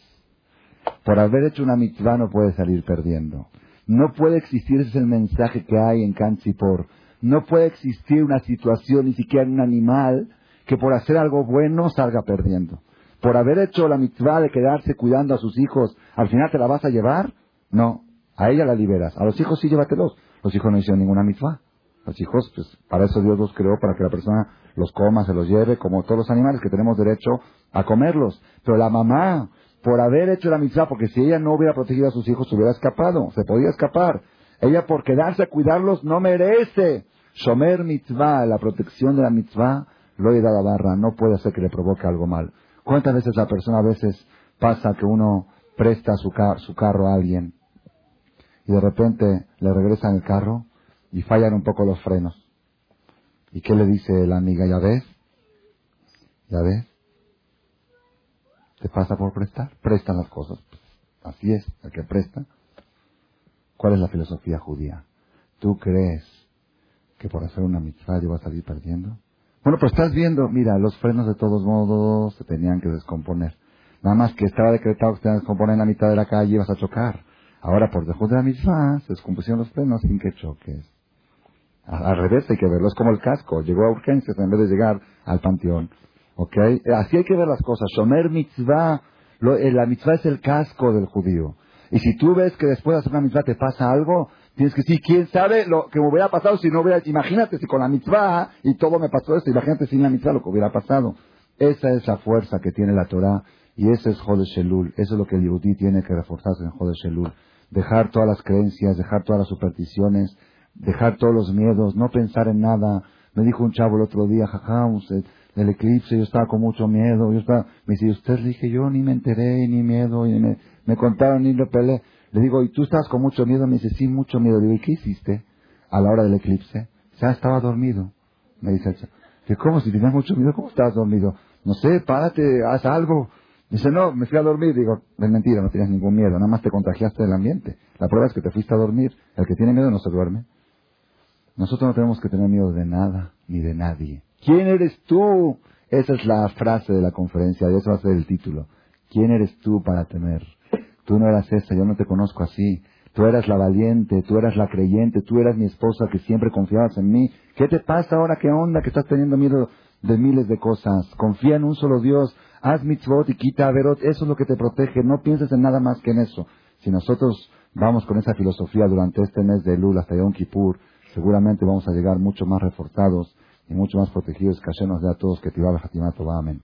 [SPEAKER 1] Por haber hecho una mitzvah no puede salir perdiendo. No puede existir, ese es el mensaje que hay en Kansipor. No puede existir una situación, ni siquiera un animal, que por hacer algo bueno salga perdiendo. Por haber hecho la mitzvah de quedarse cuidando a sus hijos, ¿al final te la vas a llevar? No. A ella la liberas. A los hijos sí llévatelos. Los hijos no hicieron ninguna mitzvah. Los hijos, pues para eso Dios los creó, para que la persona los coma, se los lleve, como todos los animales que tenemos derecho a comerlos. Pero la mamá, por haber hecho la mitzvah, porque si ella no hubiera protegido a sus hijos, se hubiera escapado, se podía escapar. Ella por quedarse a cuidarlos no merece. Shomer mitzvah, la protección de la mitzvah, lo he dado a barra, no puede hacer que le provoque algo mal. ¿Cuántas veces la persona a veces pasa que uno presta su, su carro a alguien y de repente le regresan el carro y fallan un poco los frenos? ¿Y qué le dice la amiga? ¿Ya ves? ¿Ya ves? ¿Te pasa por prestar? Prestan las cosas. Así es, el que presta. ¿Cuál es la filosofía judía? ¿Tú crees que por hacer una mitzvah yo vas a salir perdiendo? Bueno, pues estás viendo, mira, los frenos de todos modos se tenían que descomponer. Nada más que estaba decretado que se tenían que descomponer en la mitad de la calle y ibas a chocar. Ahora, por debajo de la misma, se descompusieron los frenos sin que choques. Al revés hay que verlo, es como el casco. Llegó a urgencias en vez de llegar al panteón. ¿Ok? Así hay que ver las cosas. Shomer mitzvah, eh, la mitzvah es el casco del judío. Y si tú ves que después de hacer una mitzvah te pasa algo, Tienes que decir, quién sabe lo que me hubiera pasado si no hubiera, imagínate si con la mitzvah y todo me pasó esto, imagínate sin la mitzvah lo que hubiera pasado. Esa es la fuerza que tiene la Torah y ese es Jode Shelul. Eso es lo que el Yehudi tiene que reforzarse en Jode Shelul. Dejar todas las creencias, dejar todas las supersticiones, dejar todos los miedos, no pensar en nada. Me dijo un chavo el otro día, jaja, usted, del eclipse, yo estaba con mucho miedo, yo estaba, me dice, usted le dije, yo ni me enteré, ni miedo, y me, me contaron, ni lo peleé. Le digo, ¿y tú estás con mucho miedo? Me dice, sí, mucho miedo. Digo, ¿y qué hiciste a la hora del eclipse? Ya estaba dormido. Me dice, que ¿cómo? Si tenías mucho miedo, ¿cómo estabas dormido? No sé, párate, haz algo. Me dice, no, me fui a dormir. Digo, es mentira, no tienes ningún miedo, nada más te contagiaste del ambiente. La prueba es que te fuiste a dormir. El que tiene miedo no se duerme. Nosotros no tenemos que tener miedo de nada, ni de nadie. ¿Quién eres tú? Esa es la frase de la conferencia, y eso va a ser el título. ¿Quién eres tú para temer? Tú no eras esa, yo no te conozco así. Tú eras la valiente, tú eras la creyente, tú eras mi esposa que siempre confiabas en mí. ¿Qué te pasa ahora? ¿Qué onda? Que estás teniendo miedo de miles de cosas. Confía en un solo Dios. Haz mitzvot y quita averot. Eso es lo que te protege. No pienses en nada más que en eso. Si nosotros vamos con esa filosofía durante este mes de Lula hasta Yom Kippur, seguramente vamos a llegar mucho más reforzados y mucho más protegidos. Que nos dé a todos que te va a Amén.